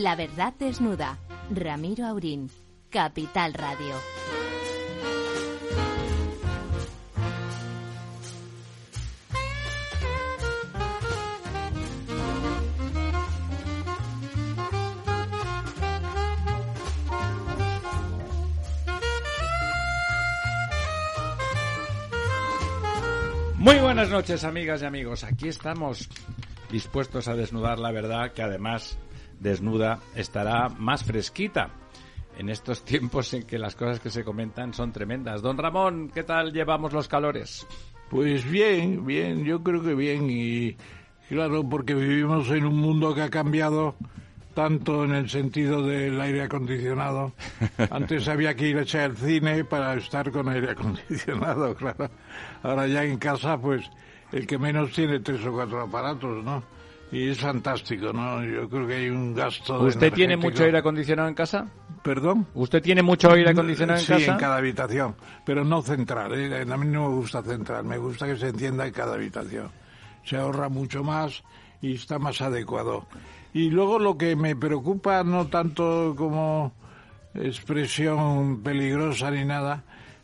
La verdad desnuda. Ramiro Aurín. Capital Radio. Muy buenas noches, amigas y amigos. Aquí estamos dispuestos a desnudar la verdad, que además desnuda estará más fresquita en estos tiempos en que las cosas que se comentan son tremendas. Don Ramón, ¿qué tal llevamos los calores? Pues bien, bien, yo creo que bien y claro, porque vivimos en un mundo que ha cambiado tanto en el sentido del aire acondicionado. Antes había que ir a echar al cine para estar con aire acondicionado, claro. Ahora ya en casa, pues el que menos tiene tres o cuatro aparatos, ¿no? Y es fantástico, ¿no? Yo creo que hay un gasto. ¿Usted tiene mucho aire acondicionado en casa? ¿Perdón? ¿Usted tiene mucho aire acondicionado en sí, casa? en cada habitación, pero no central. ¿eh? A mí no me gusta central, me gusta que se encienda en cada habitación. Se ahorra mucho más y está más adecuado. Y luego lo que me preocupa, no tanto como expresión peligrosa ni nada,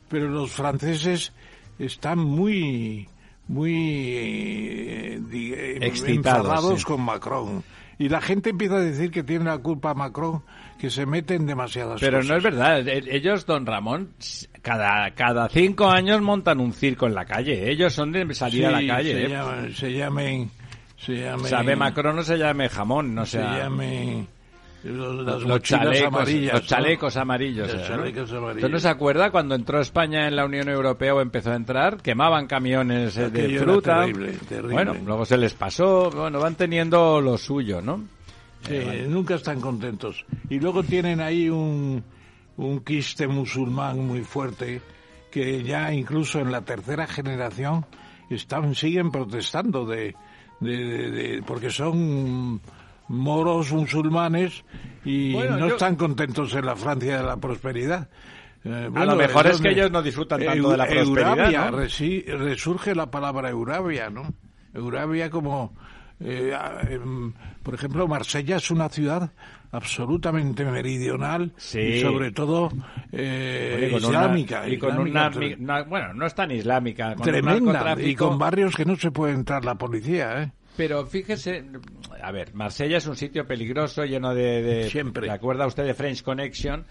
pero los franceses están muy, muy eh, eh, Excitados, sí. con Macron. Y la gente empieza a decir que tiene la culpa Macron, que se mete en demasiadas Pero cosas. no es verdad. E- Ellos, don Ramón, cada, cada cinco años montan un circo en la calle. Ellos son de salir a la calle. Se, ¿eh? llaman, se llamen. Se llamen. Sabe Macron no se llame jamón, no Se sea... llamen. Los- las los mochilas chalecos, amarillas. los ¿no? chalecos amarillos. Los ¿eh, no? chalecos ¿Usted amarillos. no se acuerda cuando entró España en la Unión Europea o empezó a entrar? Quemaban camiones eh, de fruta. terrible, terrible. Bueno, luego se les pasó. Bueno, van teniendo lo suyo, ¿no? Sí, nunca están contentos. Y luego tienen ahí un, un quiste musulmán muy fuerte que ya incluso en la tercera generación están siguen protestando de, de- de- de- porque son moros musulmanes y Bueno, no yo- están contentos en la Francia de la prosperidad. Eh, A lo mejor es que ellos no disfrutan tanto de la prosperidad, Eurabia, ¿no? resi- resurge la palabra Eurabia, ¿no? Eurabia como, eh, em, por ejemplo, Marsella es una ciudad absolutamente meridional Sí. y sobre todo eh, Oye, con una- islámica. y con islámica una, una- bueno, no es tan islámica. Con tremenda y con barrios que no se puede entrar la policía, ¿eh? Pero fíjese, a ver, Marsella es un sitio peligroso, lleno de... de Siempre. ¿Se acuerda usted de French Connection?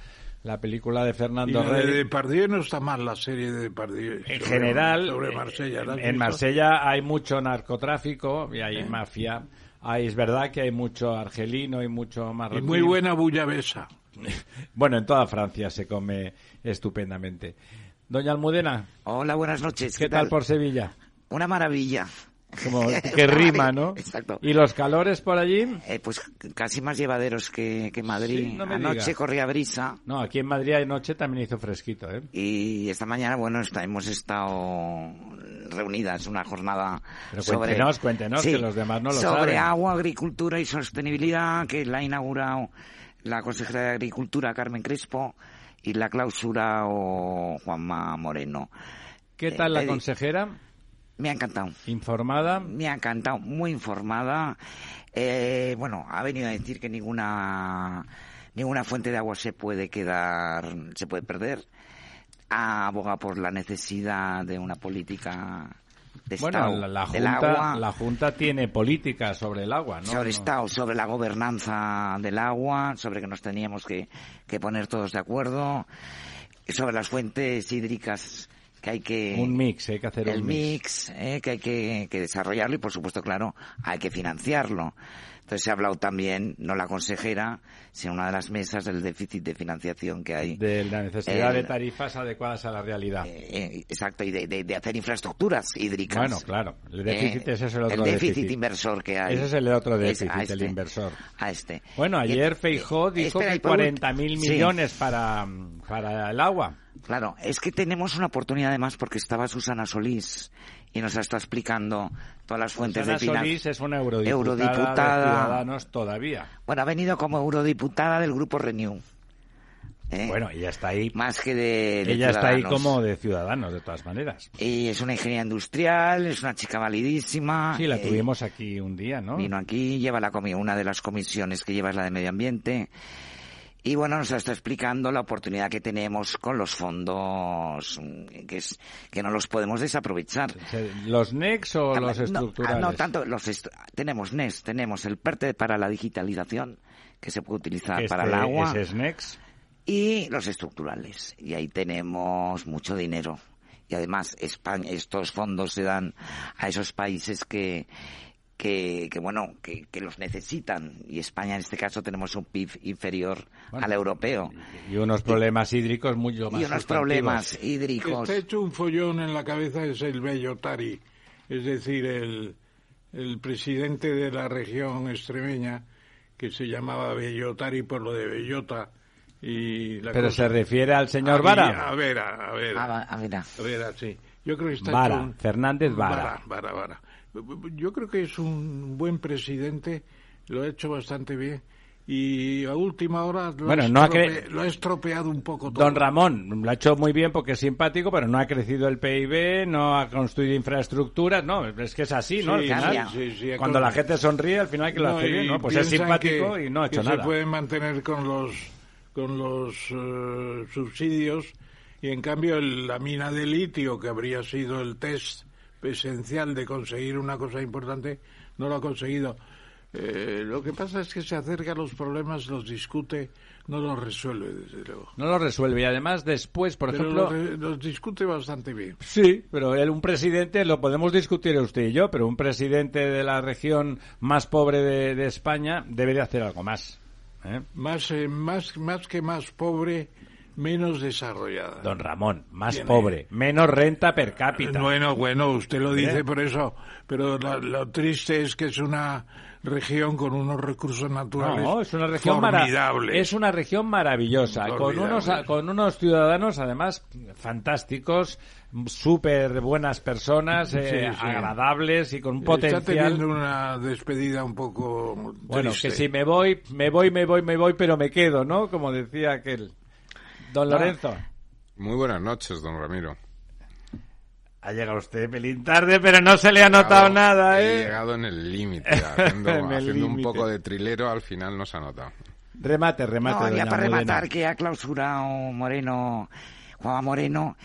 La película de Y Fernando la de Rey. Depardieu no está mal la serie de Depardieu. En sobre- general, sobre eh, Marsella. ¿la has en? Marsella hay mucho narcotráfico y hay mafia. Hay, es verdad que hay mucho argelino y mucho Y marroquí. muy buena bullabesa. Bueno, en toda Francia se come estupendamente. Doña Almudena, Hola, buenas noches. ¿qué tal por Sevilla? Una maravilla. Como que rima, ¿no? Exacto. ¿Y los calores por allí? Eh, pues casi más llevaderos que, que Madrid. Sí, no me Anoche diga. corría brisa No, aquí en Madrid anoche también hizo fresquito, ¿eh? y esta mañana, bueno, está- hemos estado reunidas una jornada Pero sobre... cuéntenos, cuéntenos, que los demás no lo Sobre saben. agua, agricultura y sostenibilidad, que la ha inaugurado la consejera de Agricultura, Carmen Crespo, y la clausura o Juanma Moreno. ¿Qué tal la Eh, consejera? Me ha encantado. ¿Informada? Me ha encantado, muy informada. Eh, bueno, ha venido a decir que ninguna ninguna fuente de agua se puede quedar, se puede perder. Ha abogado por la necesidad de una política de Bueno, Estado la, la del junta, agua, la Junta tiene política sobre el agua, ¿no? sobre Estado, sobre la gobernanza del agua, sobre que nos teníamos que, que poner todos de acuerdo, sobre las fuentes hídricas que hay que Un mix, hay que hacer el un mix. mix, eh, que hay que, que desarrollarlo y por supuesto, claro, hay que financiarlo. Entonces se ha hablado también, no la consejera, sino una de las mesas del déficit de financiación que hay. De la necesidad El- de tarifas adecuadas a la realidad. Eh, eh, exacto, y de, de- de hacer infraestructuras hídricas. Bueno, claro, el déficit, Eh, ese es el otro déficit, déficit. inversor que hay. Ese es el otro Es déficit, el este, inversor. A este. Bueno, ayer eh, Feijó dijo espera, que por ult- 40.000 Sí. millones para, para el agua. Claro, es que tenemos una oportunidad además porque estaba Susana Solís y nos ha estado explicando todas las fuentes Susana de finanzas. Solís es una eurodiputada, Eurodiputada. de Ciudadanos todavía. Bueno, ha venido como eurodiputada del grupo Renew. ¿eh? Bueno, ella está ahí. Más que de, de ella está ahí como de ciudadanos, de todas maneras. Y es una ingeniera industrial, es una chica validísima. Sí, la eh, tuvimos aquí un día, ¿no? Vino aquí, lleva la comi- una de las comisiones que lleva es la de medio ambiente. Y bueno, nos está explicando la oportunidad que tenemos con los fondos, mm, que es que no los podemos desaprovechar. ¿Los NEX o los No, estructurales? ah, No, tanto los tenemos NES, tenemos el PERTE para la digitalización que se puede utilizar Que para el este- agua ese es NEX. y los estructurales. Y ahí tenemos mucho dinero. Y además España, estos fondos se dan a esos países que, que, que bueno, que, que los necesitan. Y España en este caso tenemos un PIB inferior Bueno, al europeo. Y unos problemas hídricos mucho más Y unos problemas hídricos. Está hecho un follón en la cabeza es el Bellotari, es decir, el, el presidente de la región extremeña, que se llamaba Bellotari por lo de Bellota. Y la Pero cosa- se refiere al señor a, Vara. A ver, a ver. Ah, va- a ver, ah. A ver, sí. Yo creo que está Vara, hecho un- Fernández Vara. Vara, Vara, Vara. Yo creo que es un buen presidente, lo ha hecho bastante bien y a última hora lo, Bueno, ha, no ha estrope- cre- lo ha estropeado un poco todo. Don Ramón lo ha hecho muy bien porque es simpático, pero no ha crecido el PIB, no ha construido infraestructuras, no, es que es así, ¿no? Sí, al final, sí, sí, sí, cuando la gente sonríe, al final que lo No, hace bien, ¿no? Pues es simpático que- y no ha hecho que nada. se pueden mantener con los con los eh, subsidios y en cambio el- la mina de litio que habría sido el test esencial de conseguir una cosa importante no lo ha conseguido. Eh, lo que pasa es que se acerca a los problemas, los discute, no los resuelve desde luego. No lo resuelve y además después, por Pero ejemplo... los, los discute bastante bien. Sí, pero él, un presidente, lo podemos discutir usted y yo, pero un presidente de la región más pobre de, de España debe de hacer algo más. ¿eh? Más, eh, más, más que más pobre, menos desarrollada. Don Ramón, más Tiene- pobre, menos renta per cápita. Bueno, bueno, usted lo dice ¿Eh? por eso, pero lo, lo triste es que es una región con unos recursos naturales No, es una región formidables. es una región maravillosa, con unos con unos ciudadanos además fantásticos, súper buenas personas, eh, Sí, agradables y con un Está potencial. teniendo una despedida un poco Bueno, que si me voy, me voy, me voy, me voy, pero me quedo, ¿no? Como decía aquel. Don Lorenzo. Muy buenas noches, don Ramiro. Ha llegado usted pelín tarde, pero no se le ha notado nada, He ¿eh? llegado en el límite, haciendo, En el haciendo un poco de trilero, al final no se ha notado. Remate, remate, No, ya para rematar que ha clausurado Moreno, Juanma Moreno,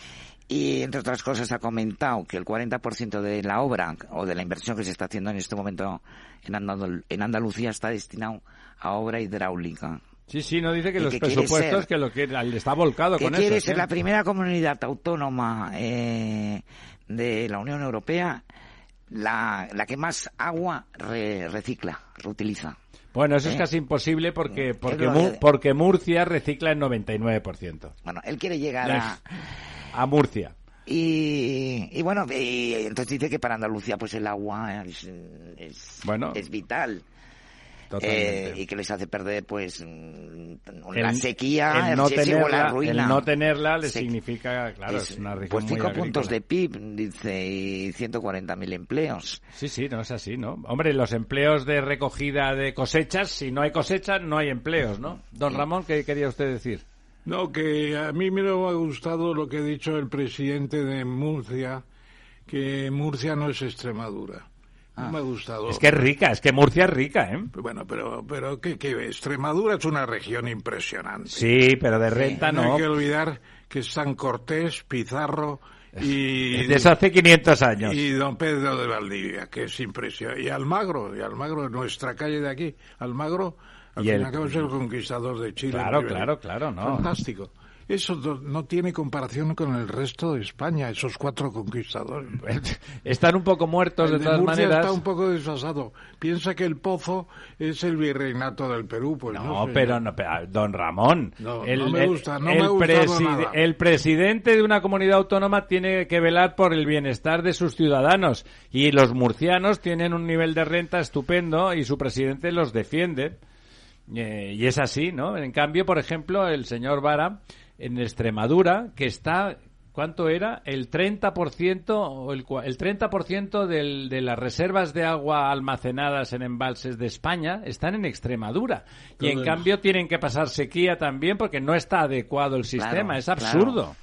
y entre otras cosas ha comentado que el 40% de la obra o de la inversión que se está haciendo en este momento en, Andal- en Andalucía está destinado a obra hidráulica. Sí, sí, no dice que los que presupuestos ser- que lo que está volcado que con quiere eso. ser la primera comunidad autónoma eh, de la Unión Europea, la, la que más agua re- recicla, reutiliza. Bueno, eso es ¿Eh? casi imposible porque porque, porque Murcia recicla el 99%. Bueno, él quiere llegar a... A Murcia. Y, y bueno, y entonces dice que para Andalucía pues el agua es, es, Bueno, es vital. Eh, y que les hace perder pues mm, El- la sequía, el no la tenerla, ruina. el no tenerla le Se- significa, claro, es, una región pues muy 5 puntos de PIB, dice, y 140.000 empleos. Sí, sí, no es así, ¿no? Hombre, los empleos de recogida de cosechas, si no hay cosechas, no hay empleos, ¿no? Don Ramón, ¿qué quería usted decir? No, que a mí me ha gustado lo que ha dicho el presidente de Murcia, que Murcia no es Extremadura. No me ha gustado. Es que es rica, es que Murcia es rica, ¿eh? Bueno, pero, pero ¿qué, qué? Extremadura es una región impresionante. Sí, pero de renta no no. hay que olvidar que San Cortés, Pizarro y, De eso hace 500 años. y Don Pedro de Valdivia, que es impresionante. Y Almagro, y Almagro, nuestra calle de aquí. Almagro, al Y fin y el- al cabo, es el conquistador de Chile. Claro, claro, claro, no. Fantástico. Eso no tiene comparación con el resto de España, esos cuatro conquistadores. Están un poco muertos El de todas Murcia maneras. está un poco desfasado. Piensa que el Pozo es el virreinato del Perú, pues no. Pero no, pero, don Ramón, No, el, no me gusta, no el me ha nada. el presidente de una comunidad autónoma tiene que velar por el bienestar de sus ciudadanos y los murcianos tienen un nivel de renta estupendo y su presidente los defiende. Eh, y es así, ¿no? En cambio, por ejemplo, el señor Vara en Extremadura, que está ¿cuánto era? El 30% o el, el 30% del, de las reservas de agua almacenadas en embalses de España están en Extremadura. Y en cambio tienen que pasar sequía también porque no está adecuado el sistema. Claro, es absurdo.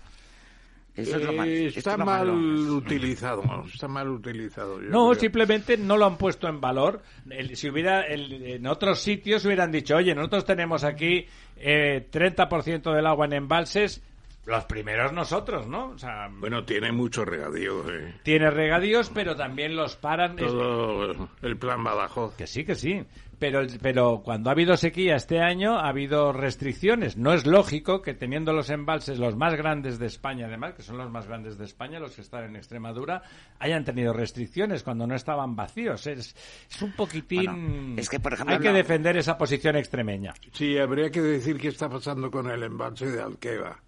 Eso es lo mal- Eh, está es lo mal malo. utilizado, está mal utilizado. yo No, creo. simplemente no lo han puesto en valor. El- si hubiera el- en otros sitios hubieran dicho, oye, nosotros tenemos aquí eh, 30% del agua en embalses, los primeros nosotros, ¿no? O sea, Bueno, tiene mucho regadío. eh. tiene regadíos, pero también los paran. Es- Todo el plan Badajoz. Que sí, que sí. Pero, pero cuando ha habido sequía este año, ha habido restricciones. No es lógico que teniendo los embalses, los más grandes de España, además, que son los más grandes de España, los que están en Extremadura, hayan tenido restricciones cuando no estaban vacíos. Es, es un poquitín. Bueno, es que, por ejemplo, hay que no- defender esa posición extremeña. Sí, habría que decir qué está pasando con el embalse de Alqueva.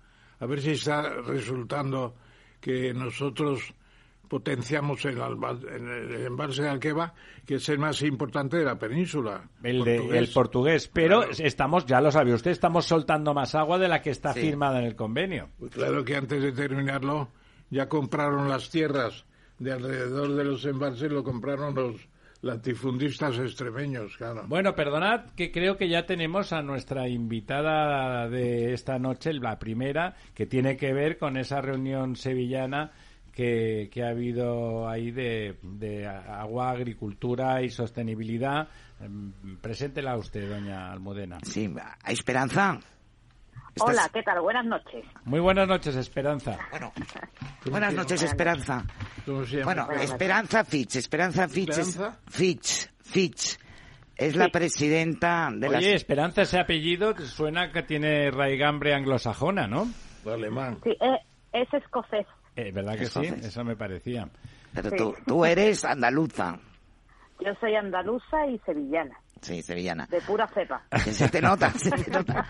A ver si está resultando que nosotros potenciamos el, el embalse de Alqueva, que es el más importante de la península. El, de- portugués. el portugués. Pero Claro. estamos, ya lo sabe usted, estamos soltando más agua de la que está Sí. firmada en el convenio. Pues claro que antes de terminarlo ya compraron las tierras de alrededor de los embalses, lo compraron los latifundistas extremeños, claro. Bueno, perdonad que creo que ya tenemos a nuestra invitada de esta noche, la primera, que tiene que ver con esa reunión sevillana que, que ha habido ahí de, de agua, agricultura y sostenibilidad. Em, Preséntela usted, doña Almudena. Sí, ¿hay esperanza? ¿Estás- Hola, ¿qué tal? Buenas noches. Muy buenas noches, Esperanza. Bueno, buenas noches, Esperanza. ¿Cómo se llama? Bueno, Esperanza Fitch, Esperanza Fitch, es- ¿Esperanza? Fitch, Fitch, es la presidenta de Oye, las... Esperanza, ese apellido suena que tiene raigambre anglosajona, ¿no? alemán. Sí, eh, es escocés. Eh, ¿Verdad que sí? Entonces. Eso me parecía. Pero sí. tú, tú eres andaluza, Yo soy andaluza y sevillana, sí, sevillana. de pura cepa. Se te nota, se te nota.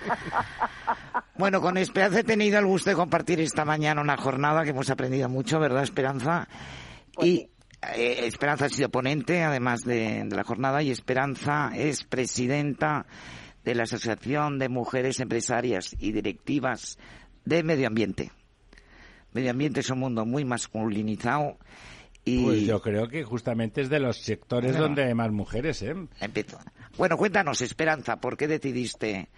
Bueno, con Esperanza he tenido el gusto de compartir esta mañana una jornada que hemos aprendido mucho, ¿verdad, Esperanza? Pues y sí. eh, Esperanza ha sido ponente, además de, de la jornada, y Esperanza es presidenta de la Asociación de Mujeres Empresarias y Directivas de Medio Ambiente. Medio ambiente es un mundo muy masculinizado y Pues yo creo que justamente es de los sectores Bueno. donde hay más mujeres, ¿eh? empiezo. Bueno, cuéntanos, Esperanza, ¿por qué decidiste?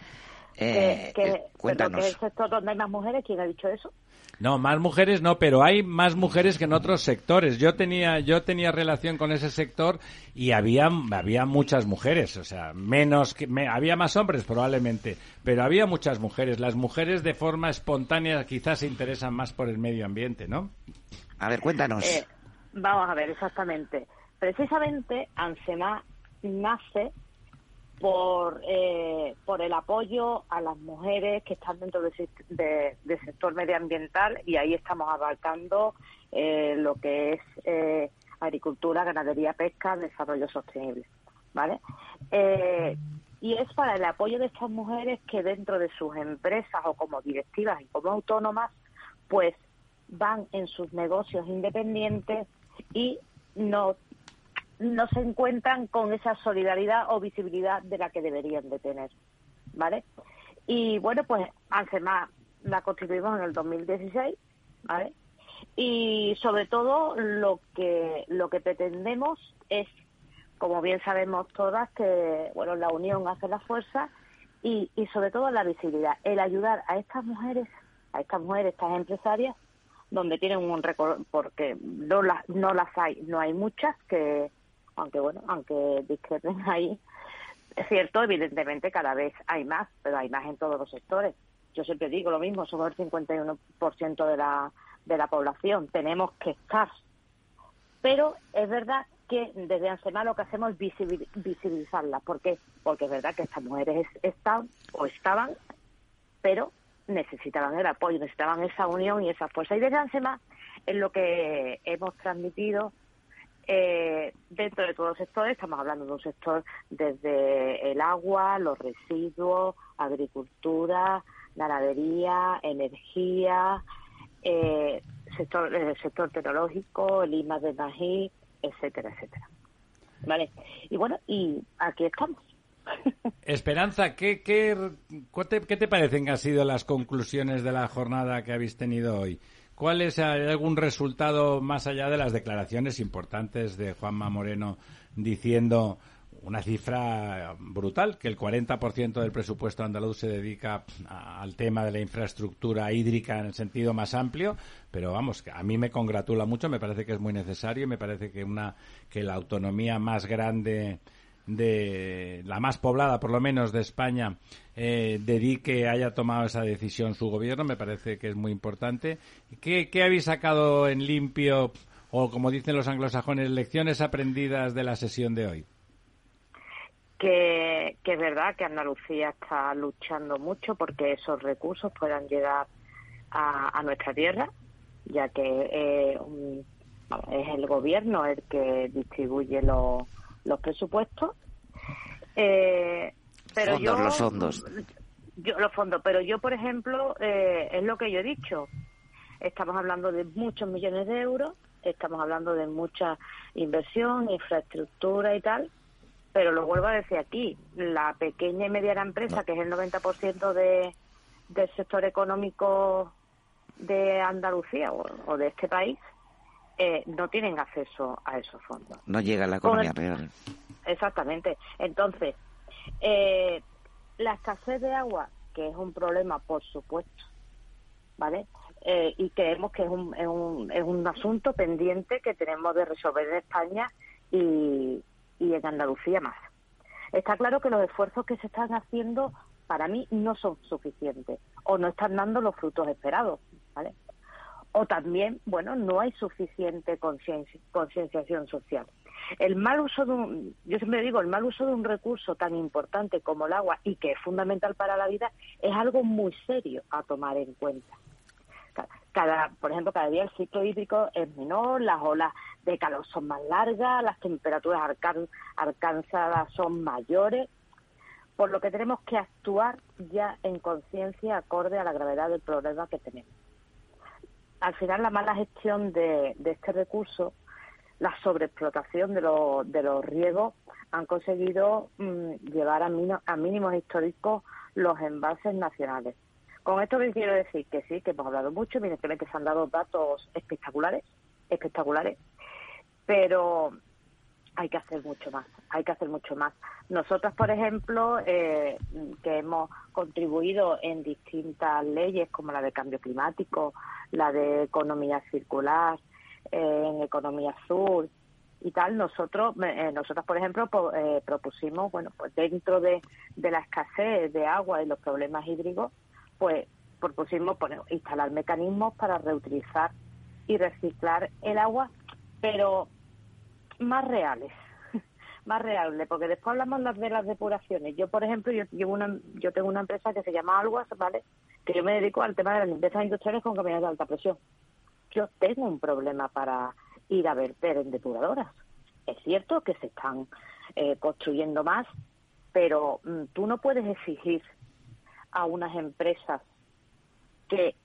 eh, que, que- eh, pero cuéntanos. que el sector donde hay más mujeres, ¿quién ha dicho eso? No, más mujeres no, pero hay más mujeres que en otros sectores. Yo tenía, yo tenía relación con ese sector y había, había muchas mujeres, o sea, menos que, me- había más hombres probablemente, pero había muchas mujeres. Las mujeres de forma espontánea quizás se interesan más por el medio ambiente, ¿no? A ver, cuéntanos. Eh, vamos a ver, exactamente. Precisamente, ANSEMA nace por, eh, por el apoyo a las mujeres que están dentro del de- del sector medioambiental y ahí estamos abarcando eh, lo que es eh, agricultura, ganadería, pesca, desarrollo sostenible. ¿Vale? Eh, y es para el apoyo de estas mujeres que dentro de sus empresas o como directivas y como autónomas, pues van en sus negocios independientes y no no se encuentran con esa solidaridad o visibilidad de la que deberían de tener, ¿vale? Y bueno, pues ANSEMA la constituimos en el 2016, ¿vale? Y sobre todo lo que lo que pretendemos es, como bien sabemos todas, que bueno la unión hace la fuerza y, y sobre todo la visibilidad, el ayudar a estas mujeres, a estas mujeres, estas empresarias, donde tienen un récord, porque no las no las hay, no hay muchas que aunque bueno, aunque discrepen ahí, es cierto, evidentemente cada vez hay más, pero hay más en todos los sectores. Yo siempre digo lo mismo, somos el 51% de la, de la población, tenemos que estar. Pero es verdad que desde ANSEMA lo que hacemos es visibil- visibilizarlas. ¿Por qué? Porque es verdad que estas mujeres es- están o estaban, pero necesitaban el apoyo, necesitaban esa unión y esa fuerza. Y desde ANSEMA es lo que hemos transmitido eh, dentro de todos los sectores, estamos hablando de un sector desde el agua, los residuos, agricultura, ganadería, energía, eh, sector, el sector tecnológico, el IMA de Magí, etcétera, etcétera. Vale. Y bueno, y aquí estamos. Esperanza, ¿qué, qué, cu- te- qué te parecen que han sido las conclusiones de la jornada que habéis tenido hoy? ¿Cuál es hay algún resultado más allá de las declaraciones importantes de Juanma Moreno diciendo una cifra brutal, que el 40% del presupuesto andaluz se dedica al tema de la infraestructura hídrica en el sentido más amplio, pero vamos, a mí me congratula mucho, me parece que es muy necesario, me parece que una que la autonomía más grande de la más poblada, por lo menos, de España, eh, dedique, haya tomado esa decisión su gobierno, me parece que es muy importante. ¿Qué, habéis sacado en limpio, o como dicen los anglosajones, lecciones aprendidas de la sesión de hoy? Que, que es verdad que Andalucía está luchando mucho porque esos recursos puedan llegar a, a nuestra tierra, ya que eh, es el gobierno el que distribuye los los presupuestos. Eh, pero fondos, yo, los fondos. Yo, los fondos, pero yo, por ejemplo, eh, es lo que yo he dicho. Estamos hablando de muchos millones de euros, estamos hablando de mucha inversión, infraestructura y tal, pero lo vuelvo a decir aquí, la pequeña y mediana empresa, que es el 90% de, del sector económico de Andalucía o de este país, eh, no tienen acceso a esos fondos. No llega a la economía real. Exactamente. Entonces, eh, la escasez de agua, que es un problema, por supuesto, ¿vale? Eh, y creemos que es un, es, un, es un asunto pendiente que tenemos de resolver en España y, y en Andalucía más. Está claro que los esfuerzos que se están haciendo para mí no son suficientes o no están dando los frutos esperados, ¿vale? O también, bueno, no hay suficiente concienciación social. El mal uso de un, yo siempre digo, el mal uso de un recurso tan importante como el agua y que es fundamental para la vida es algo muy serio a tomar en cuenta. Cada, por ejemplo, cada día el ciclo hídrico es menor, las olas de calor son más largas, las temperaturas alcanzadas son mayores, por lo que tenemos que actuar ya en conciencia acorde a la gravedad del problema que tenemos al final la mala gestión de, este recurso, la sobreexplotación de, de los riegos, han conseguido mm, llevar a, a, mínimos históricos los envases nacionales. Con esto que quiero decir que sí, que hemos hablado mucho, evidentemente se han dado datos espectaculares, espectaculares, pero hay que hacer mucho más, hay que hacer mucho más. Nosotros, por ejemplo, eh, que hemos contribuido en distintas leyes como la de cambio climático, la de economía circular, eh, en economía azul y tal, nosotros, eh, nosotros por ejemplo, propusimos, bueno, pues dentro de, de la escasez de agua y los problemas hídricos, pues propusimos poner, instalar mecanismos para reutilizar y reciclar el agua, pero más reales, más reales, porque después hablamos de las depuraciones. Yo, por ejemplo, yo, llevo una, yo tengo una empresa que se llama Alguas, ¿vale? Que yo me dedico al tema de las limpiezas industriales con camiones de alta presión. Yo tengo un problema para ir a verter en depuradoras. Es cierto que se están eh, construyendo más, pero mm, tú no puedes exigir a unas empresas que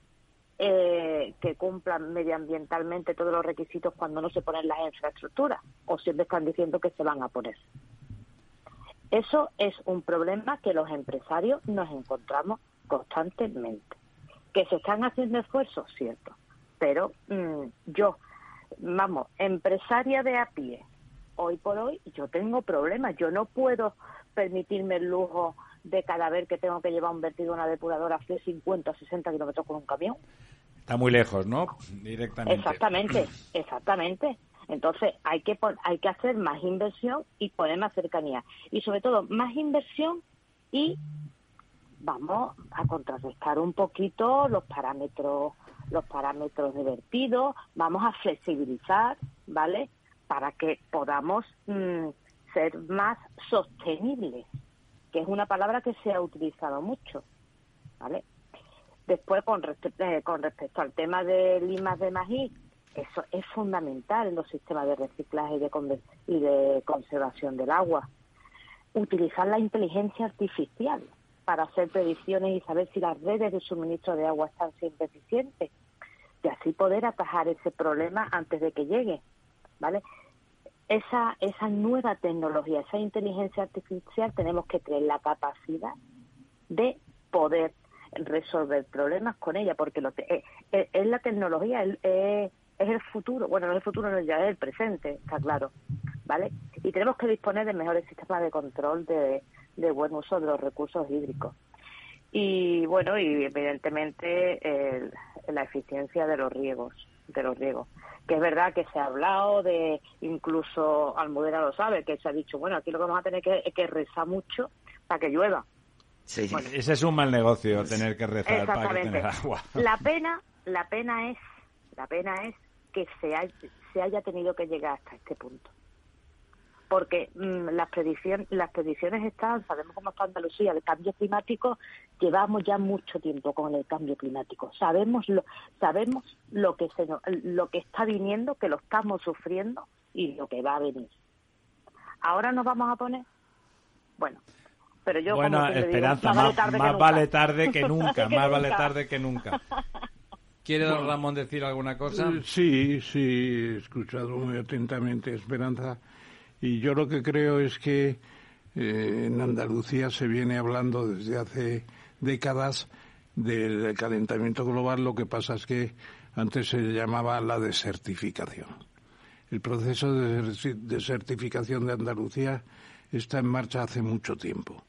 eh, que cumplan medioambientalmente todos los requisitos cuando no se ponen las infraestructuras o siempre están diciendo que se van a poner. Eso es un problema que los empresarios nos encontramos constantemente. Que se están haciendo esfuerzos, cierto, pero mm, yo, vamos, empresaria de a pie, hoy por hoy yo tengo problemas, yo no puedo permitirme el lujo de cada vez que tengo que llevar un vertido a una depuradora de 50 o 60 kilómetros con un camión. Está muy lejos, ¿no? Directamente. Exactamente, exactamente. Entonces hay que hay que hacer más inversión y poner más cercanía y sobre todo más inversión y vamos a contrarrestar un poquito los parámetros los parámetros de vertido, vamos a flexibilizar, ¿vale? Para que podamos mm, ser más sostenibles que es una palabra que se ha utilizado mucho, ¿vale? Después, con, eh, con respecto al tema de limas de maíz, eso es fundamental en los sistemas de reciclaje y de, y de conservación del agua. Utilizar la inteligencia artificial para hacer predicciones y saber si las redes de suministro de agua están siempre eficientes y así poder atajar ese problema antes de que llegue, ¿vale? Esa, esa nueva tecnología, esa inteligencia artificial, tenemos que tener la capacidad de poder resolver problemas con ella, porque lo te- eh, eh, es, la tecnología, es, es- es el futuro. Bueno, no es el futuro, no, ya es el presente, está claro. ¿Vale? Y tenemos que disponer de mejores sistemas de control de, de buen uso de los recursos hídricos. Y bueno, y evidentemente el- la eficiencia de los riegos, de los riegos. Que es verdad que se ha hablado de, incluso Almudena lo sabe, que se ha dicho, bueno, aquí lo que vamos a tener que, es que rezar mucho para que llueva. Sí. Ese es un mal negocio, tener que rezar para que tener agua. La pena, la pena es, la pena es que se haya, se haya tenido que llegar hasta este punto. Porque mm, las predicciones, las predicciones están, sabemos cómo está Andalucía, el cambio climático, llevamos ya mucho tiempo con el cambio climático. Sabemos lo, sabemos lo que se nos- lo que está viniendo, que lo estamos sufriendo y lo que va a venir. Ahora nos vamos a poner, bueno, pero yo bueno, como siempre digo, Esperanza, más vale más, tarde que más nunca. vale tarde que nunca, Que más vale tarde que nunca. ¿Quiere don Ramón decir alguna cosa? Sí, sí, he escuchado muy atentamente Esperanza. Y yo lo que creo es que eh, en Andalucía se viene hablando desde hace décadas del calentamiento global. Lo que pasa es que antes se llamaba la desertificación. El proceso de deser- desertificación de Andalucía está en marcha hace mucho tiempo.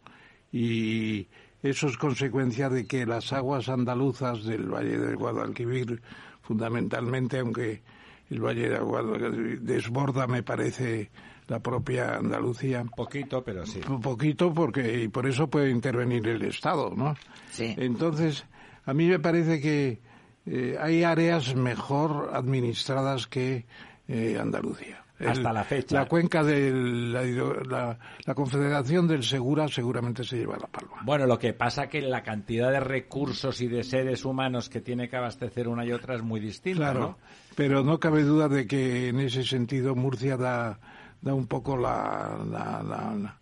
Y eso es consecuencia de que las aguas andaluzas del Valle del Guadalquivir, fundamentalmente, aunque el Valle del Guadalquivir desborda, me parece, la propia Andalucía, Poquito, pero sí. un poquito, porque y por eso puede intervenir el Estado, ¿no? Sí. Entonces, a mí me parece que eh, hay áreas mejor administradas que eh, Andalucía. Hasta la fecha. La cuenca de la, la- la Confederación del Segura seguramente se lleva la palma. Bueno, lo que pasa que la cantidad de recursos y de seres humanos que tiene que abastecer una y otra es muy distinta, Claro, ¿no? pero no cabe duda de que en ese sentido Murcia da, da un poco la, la,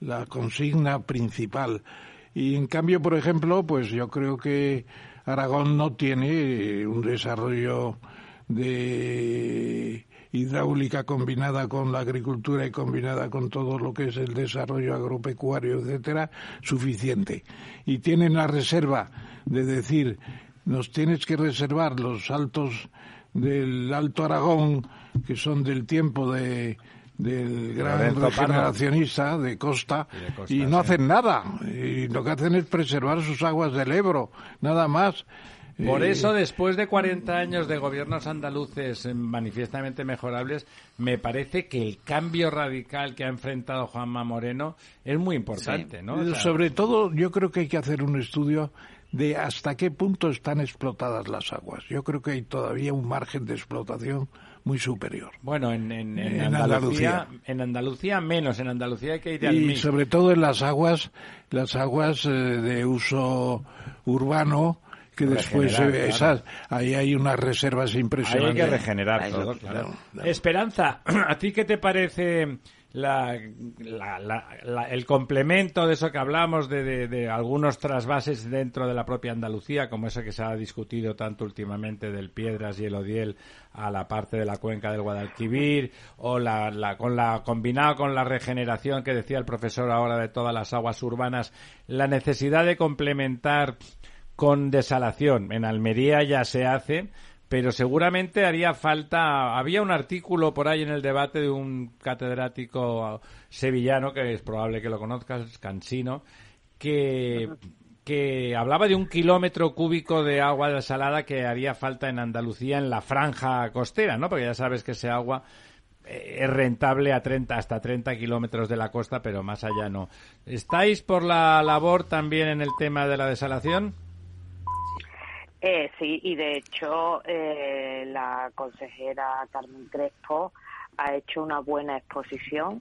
la- consigna principal. Y en cambio, por ejemplo, pues yo creo que Aragón no tiene eh, un desarrollo de hidráulica combinada con la agricultura y combinada con todo lo que es el desarrollo agropecuario, etcétera, suficiente. Y tienen la reserva de decir, nos tienes que reservar los altos del Alto Aragón, que son del tiempo de del gran regeneracionista de Costa, Y de Costa, y no sí. hacen nada. Y lo que hacen es preservar sus aguas del Ebro, nada más. Por Eh, eso, después de 40 años de gobiernos andaluces eh, manifiestamente mejorables, me parece que el cambio radical que ha enfrentado Juanma Moreno es muy importante, ¿no? O sea, Sobre todo, yo creo que hay que hacer un estudio de hasta qué punto están explotadas las aguas. Yo creo que hay todavía un margen de explotación muy superior. Bueno, en, en- en En Andalucía, Andalucía. en Andalucía menos, en Andalucía hay que ir al Y mix. sobre todo en las aguas, las aguas eh, de uso urbano, que después eh, claro. esas, ahí hay unas reservas Ahí hay impresionantes. que regenerar todo, claro. claro. Esperanza, ¿a ti qué te parece la, la- la- el complemento de eso que hablamos de, de- algunos trasvases dentro de la propia Andalucía, como eso que se ha discutido tanto últimamente del Piedras y el Odiel a la parte de la cuenca del Guadalquivir, o la- con la combinado con la regeneración que decía el profesor ahora de todas las aguas urbanas, la necesidad de complementar con desalación. En Almería ya se hace, pero seguramente haría falta. Había un artículo por ahí en el debate de un catedrático sevillano, que es probable que lo conozcas, Cansino, que, que hablaba de un kilómetro cúbico de agua desalada que haría falta en Andalucía en la franja costera, ¿no? Porque ya sabes que ese agua eh, es rentable a 30 hasta 30 kilómetros de la costa, pero más allá no. ¿Estáis por la labor también en el tema de la desalación? Eh, sí, y de hecho eh, la consejera Carmen Crespo ha hecho una buena exposición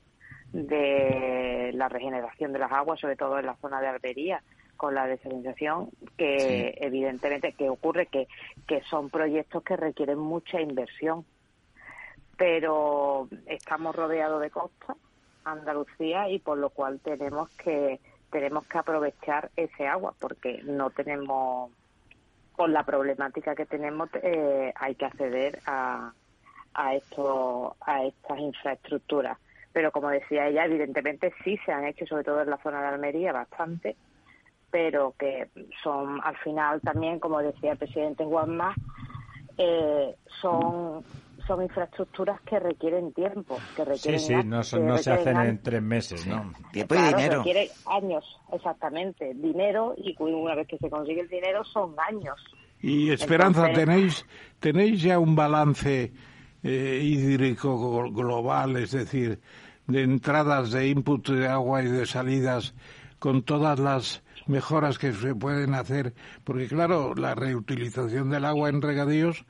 de la regeneración de las aguas, sobre todo en la zona de Albería, con la desalinización, que evidentemente que ocurre que, que son proyectos que requieren mucha inversión, pero estamos rodeados de costa, Andalucía, y por lo cual tenemos que tenemos que aprovechar ese agua, porque no tenemos con la problemática que tenemos eh, hay que acceder a, a esto a estas infraestructuras. Pero como decía ella evidentemente sí se han hecho sobre todo en la zona de Almería bastante pero que son al final también, como decía el presidente Juanma, eh, son son infraestructuras que requieren tiempo, que requieren Sí, sí, no, son- no se hacen en tres meses, ¿no? Tiempo y dinero. requiere años, exactamente, dinero y una vez que se consigue el dinero son años. Y Esperanza, Entonces- ¿tenéis, ¿tenéis ya un balance eh, hídrico glo- global, es decir, de entradas de input de agua y de salidas con todas las mejoras que se pueden hacer? Porque claro, la reutilización del agua en regadíos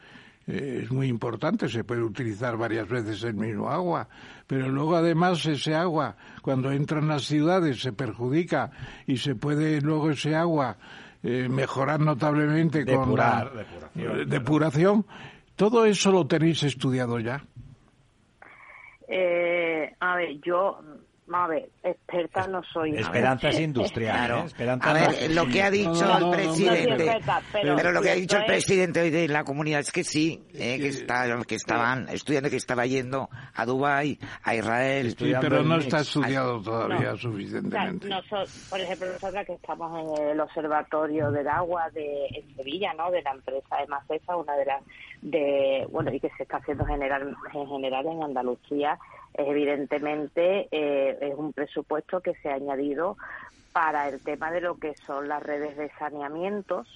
eh, es muy importante, se puede utilizar varias veces el mismo agua, pero luego además ese agua, cuando entra en las ciudades, se perjudica y se puede luego ese agua eh, mejorar notablemente con la depuración, eh, claro. depuración. Todo eso lo tenéis estudiado ya. Eh, a ver, yo, a ver, experta no soy. Esperanza es industrial, Claro. ¿eh? Esperanza A ver, es- lo que ha dicho no, no, el no, presidente, no, no, no, pero, pero lo que ha dicho el es- presidente hoy de la comunidad es que sí, eh, que, está, que estaban estudiando que estaba yendo a Dubái, a Israel. Sí, Estudiando pero no está estudiado todavía No. O sea, suficientemente. noso- por ejemplo, nosotras que estamos en el Observatorio del Agua de en Sevilla, ¿no? De la empresa Emacesa, una de las de bueno y que se está haciendo general en general en Andalucía, evidentemente eh, es un presupuesto que se ha añadido para el tema de lo que son las redes de saneamientos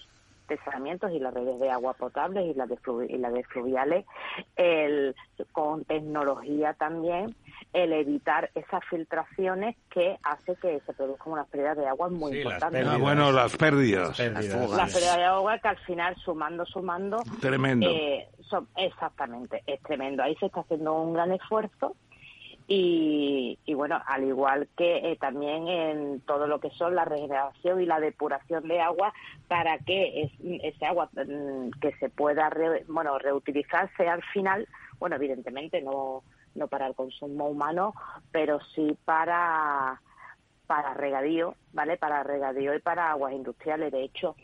de saneamientos y las redes de agua potable y las de, flu- y las de fluviales, el, con tecnología también, el evitar esas filtraciones que hace que se produzcan unas pérdidas de agua muy Sí, importantes. Ah, bueno, las pérdidas. Las pérdidas de agua que al final, sumando, sumando, Tremendo. eh, son, exactamente, es tremendo. Ahí se está haciendo un gran esfuerzo y, y bueno, al igual que eh, también en todo lo que son la regeneración y la depuración de agua para que es- ese agua mm, que se pueda re- bueno reutilizarse al final, bueno, evidentemente no no para el consumo humano, pero sí para para regadío, ¿vale? Para regadío y para aguas industriales. De hecho,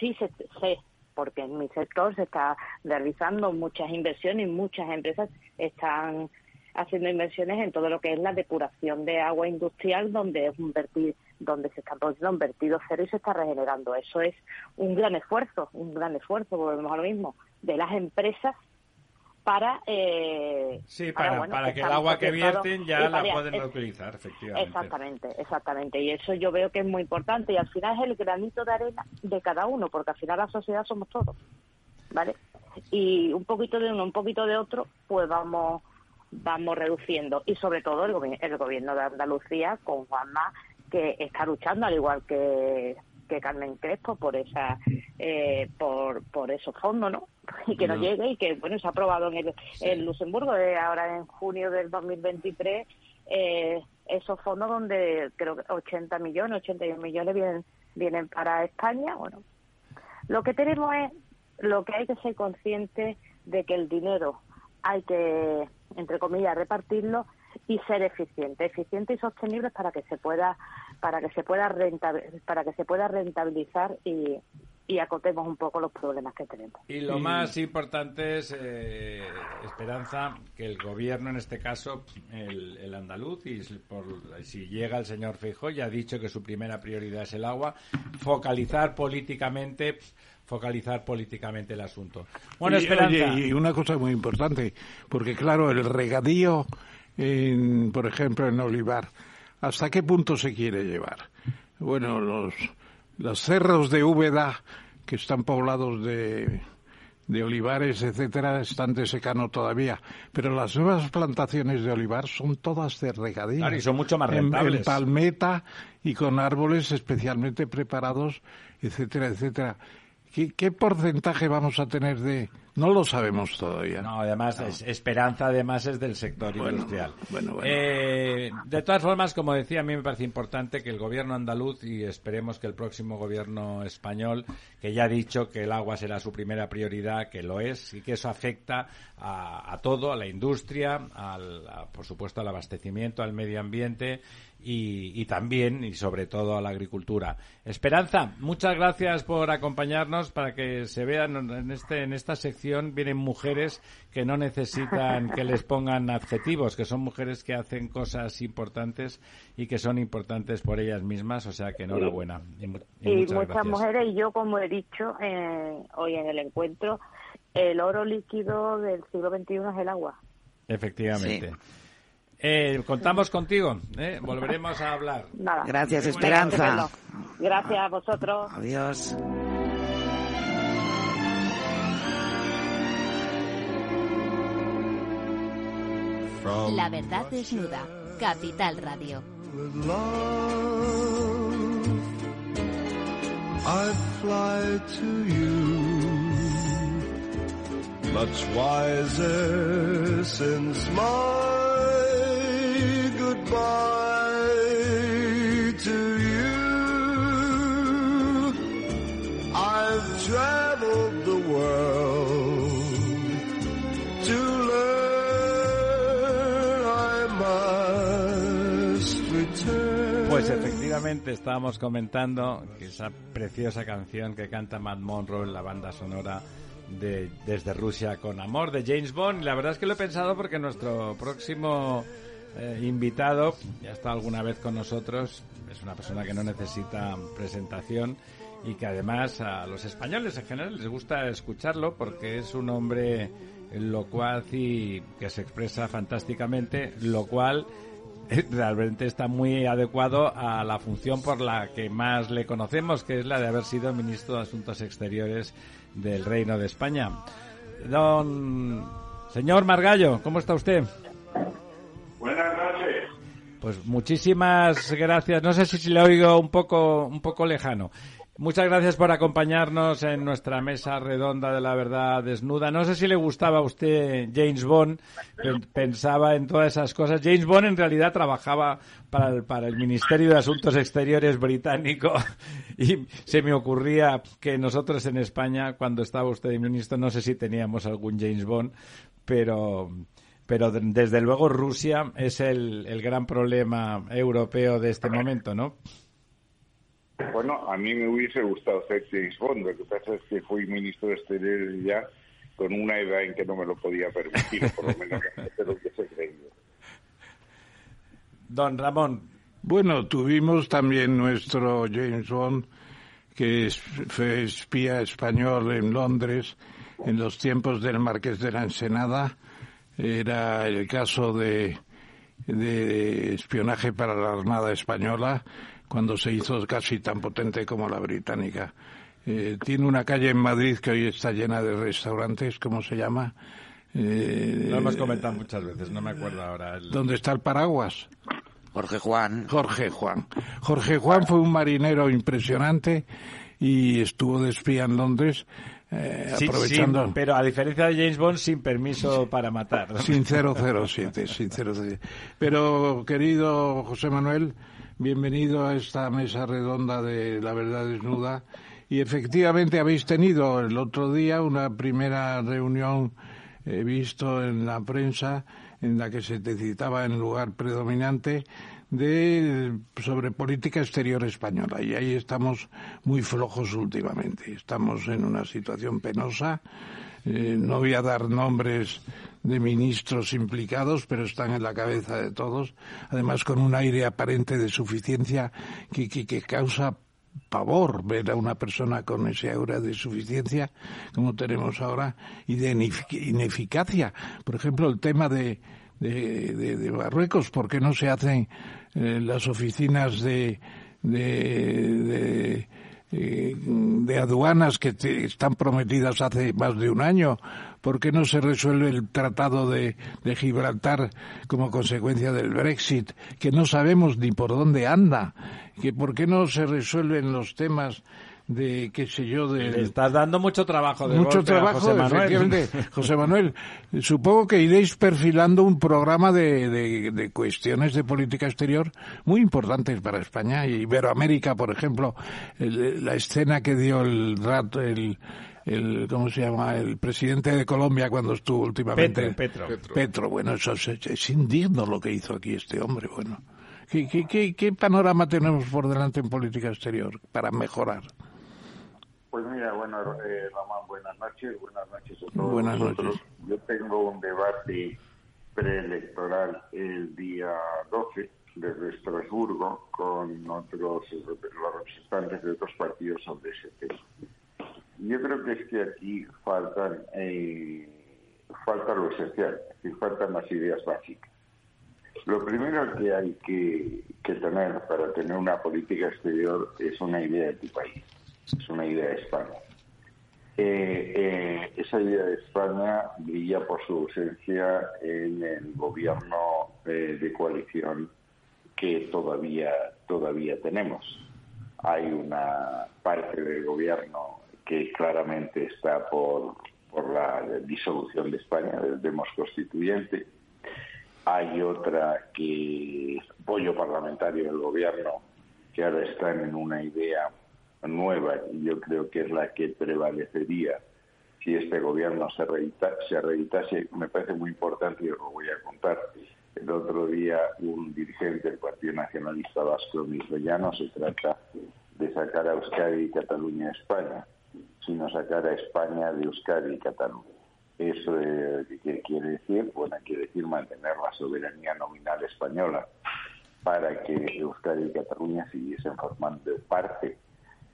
sí se, sé, porque en mi sector se está realizando muchas inversiones y muchas empresas están haciendo inversiones en todo lo que es la depuración de agua industrial, donde es un verti- donde se están produciendo un vertido cero y se está regenerando. Eso es un gran esfuerzo, un gran esfuerzo, volvemos a lo mismo, de las empresas para... Eh, Sí, para, bueno, para que el agua que vierten ya la pueden es- reutilizar, efectivamente. Exactamente, exactamente. Y eso yo veo que es muy importante y al final es el granito de arena de cada uno, porque al final la sociedad somos todos, ¿vale? Y un poquito de uno, un poquito de otro, pues vamos vamos reduciendo. Y sobre todo el, gobi- el gobierno de Andalucía con Juanma, que está luchando, al igual que, que Carmen Crespo, por esa eh, por, por esos fondos, ¿no? Y que no, No. llegue y que, bueno, se ha aprobado en, el, en Luxemburgo, eh, ahora en junio del 2023, eh, esos fondos donde creo que 80 millones, 81 millones vienen, vienen para España. Bueno, lo que tenemos es, lo que hay que ser consciente de que el dinero hay que, entre comillas, repartirlo y ser eficiente, eficiente y sostenible para que se pueda, para que se pueda rentab- para que se pueda rentabilizar y, y acotemos un poco los problemas que tenemos. Y lo más importante es, eh, Esperanza, que el gobierno, en este caso, el, el andaluz, y si por, si llega el señor Feijóo, ya ha dicho que su primera prioridad es el agua, focalizar políticamente focalizar políticamente el asunto. Bueno, Y, Esperanza. oye, y una cosa muy importante, porque claro, el regadío, en, por ejemplo, en Olivar, ¿hasta qué punto se quiere llevar? Bueno, los, los cerros de Úbeda, que están poblados de, de olivares, etcétera, están de secano todavía. Pero las nuevas plantaciones de olivar son todas de regadío. Claro, y son mucho más En- En, rentables. palmeta y con árboles especialmente preparados, etcétera, etcétera. ¿Qué, qué porcentaje vamos a tener de...? No lo sabemos todavía. No, además, es- esperanza además es del sector Bueno, industrial. bueno, bueno. Eh, de todas formas, como decía, a mí me parece importante que el gobierno andaluz y esperemos que el próximo gobierno español, que ya ha dicho que el agua será su primera prioridad, que lo es, y que eso afecta a, a todo, a la industria, al, a, por supuesto al abastecimiento, al medio ambiente y, y también y sobre todo a la agricultura. Esperanza, muchas gracias por acompañarnos para que se vean en este en esta sección vienen mujeres que no necesitan que les pongan adjetivos, que son mujeres que hacen cosas importantes y que son importantes por ellas mismas, o sea que enhorabuena. Y, muchas, mujeres, y yo como he dicho eh, hoy en el encuentro, el oro líquido del siglo XXI es el agua. Efectivamente. Eh, contamos contigo, ¿eh? volveremos a hablar. Gracias, Esperanza. Gracias a vosotros. Adiós. La verdad desnuda. Capital Radio. I fly to you. Much wiser since my Pues efectivamente estábamos comentando que esa preciosa canción que canta Matt Monroe en la banda sonora de Desde Rusia con Amor de James Bond. La verdad es que lo he pensado porque nuestro próximo eh, invitado ya está alguna vez con nosotros. Es una persona que no necesita presentación y que además a los españoles en general les gusta escucharlo porque es un hombre locuaz y que se expresa fantásticamente, lo cual realmente está muy adecuado a la función por la que más le conocemos, que es la de haber sido ministro de Asuntos Exteriores del Reino de España. Don señor Margallo, ¿cómo está usted? Buenas noches. Pues muchísimas gracias. No sé si le oigo un poco un poco lejano. Muchas gracias por acompañarnos en nuestra mesa redonda de la verdad desnuda. No sé si le gustaba a usted James Bond, pensaba en todas esas cosas. James Bond en realidad trabajaba para el, Ministerio de Asuntos Exteriores británico y se me ocurría que nosotros en España, cuando estaba usted ministro, no sé si teníamos algún James Bond, pero pero desde luego Rusia es el, el gran problema europeo de este momento, ¿no? Bueno, a mí me hubiese gustado ser James Bond, lo que pasa es que fui ministro de Exteriores ya con una edad en que no me lo podía permitir, por lo menos de lo que se creído. Don Ramón. Bueno, tuvimos también nuestro James Bond, que fue espía español en Londres en los tiempos del Marqués de la Ensenada. Era el caso de, de espionaje para la Armada Española cuando se hizo casi tan potente como la británica. Eh, tiene una calle en Madrid que hoy está llena de restaurantes, ¿cómo se llama? Eh, Lo hemos comentado muchas veces, no me acuerdo ahora. ¿Dónde está el paraguas? Jorge Juan. Jorge Juan. Jorge Juan fue un marinero impresionante y estuvo de espía en Londres. Eh, aprovechando. pero a diferencia de James Bond, sin permiso para matar. Sin 007, sin 007. Pero, querido José Manuel, bienvenido a esta mesa redonda de La Verdad Desnuda. Y efectivamente habéis tenido el otro día una primera reunión, he visto en la prensa, en la que se te citaba en lugar predominante de sobre política exterior española. Y ahí estamos muy flojos últimamente. Estamos en una situación penosa. Eh, no voy a dar nombres de ministros implicados, pero están en la cabeza de todos, además con un aire aparente de suficiencia que, que, causa pavor ver a una persona con ese aura de suficiencia como tenemos ahora y de ineficacia. Por ejemplo, el tema de, de, de, Marruecos, ¿por qué no se hacen eh, las oficinas de, de eh, de aduanas que están prometidas hace más de un año? ¿Por qué no se resuelve el tratado de, de, Gibraltar como consecuencia del Brexit, que no sabemos ni por dónde anda? ¿Que ¿Por qué no se resuelven los temas de qué sé yo de Le estás dando mucho trabajo de mucho trabajo José Manuel. José Manuel supongo que iréis perfilando un programa de, de, cuestiones de política exterior muy importantes para España y Iberoamérica por ejemplo la escena que dio el rato el el cómo se llama el presidente de Colombia cuando estuvo últimamente Petro, Petro. Petro. bueno eso es, es indigno lo que hizo aquí este hombre bueno ¿Qué, qué, qué, ¿Qué panorama tenemos por delante en política exterior para mejorar? Pues mira, bueno, eh, Román, buenas noches, buenas noches a todos. Buenas noches. Yo tengo un debate preelectoral el día 12 desde Estrasburgo con otros los representantes de otros partidos sobre ese tema. Yo creo que es que aquí faltan eh, falta lo esencial, faltan las ideas básicas. Lo primero que hay que, que tener para tener una política exterior es una idea de tu país es una idea de España. Eh, eh, esa idea de España brilla por su ausencia en el gobierno eh, de coalición que todavía todavía tenemos. Hay una parte del gobierno que claramente está por, por la disolución de España, del demos constituyente. Hay otra que apoyo parlamentario del gobierno que ahora están en una idea nueva y yo creo que es la que prevalecería si este gobierno se, reedita, se reeditase. Me parece muy importante y os lo voy a contar. El otro día un dirigente del Partido Nacionalista Vasco me dijo, ya no se trata de sacar a Euskadi y Cataluña España, sino sacar a España de Euskadi y Cataluña. ¿Eso eh, qué quiere decir? Bueno, quiere decir mantener la soberanía nominal española para que Euskadi y Cataluña siguiesen formando parte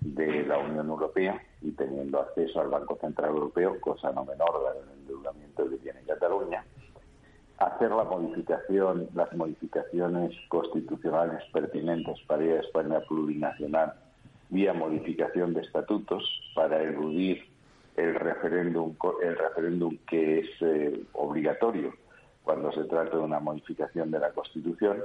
de la Unión Europea y teniendo acceso al Banco Central Europeo, cosa no menor del endeudamiento que tiene Cataluña, hacer la modificación, las modificaciones constitucionales pertinentes para ir a España plurinacional vía modificación de estatutos para eludir el referéndum, el referéndum que es eh, obligatorio cuando se trata de una modificación de la Constitución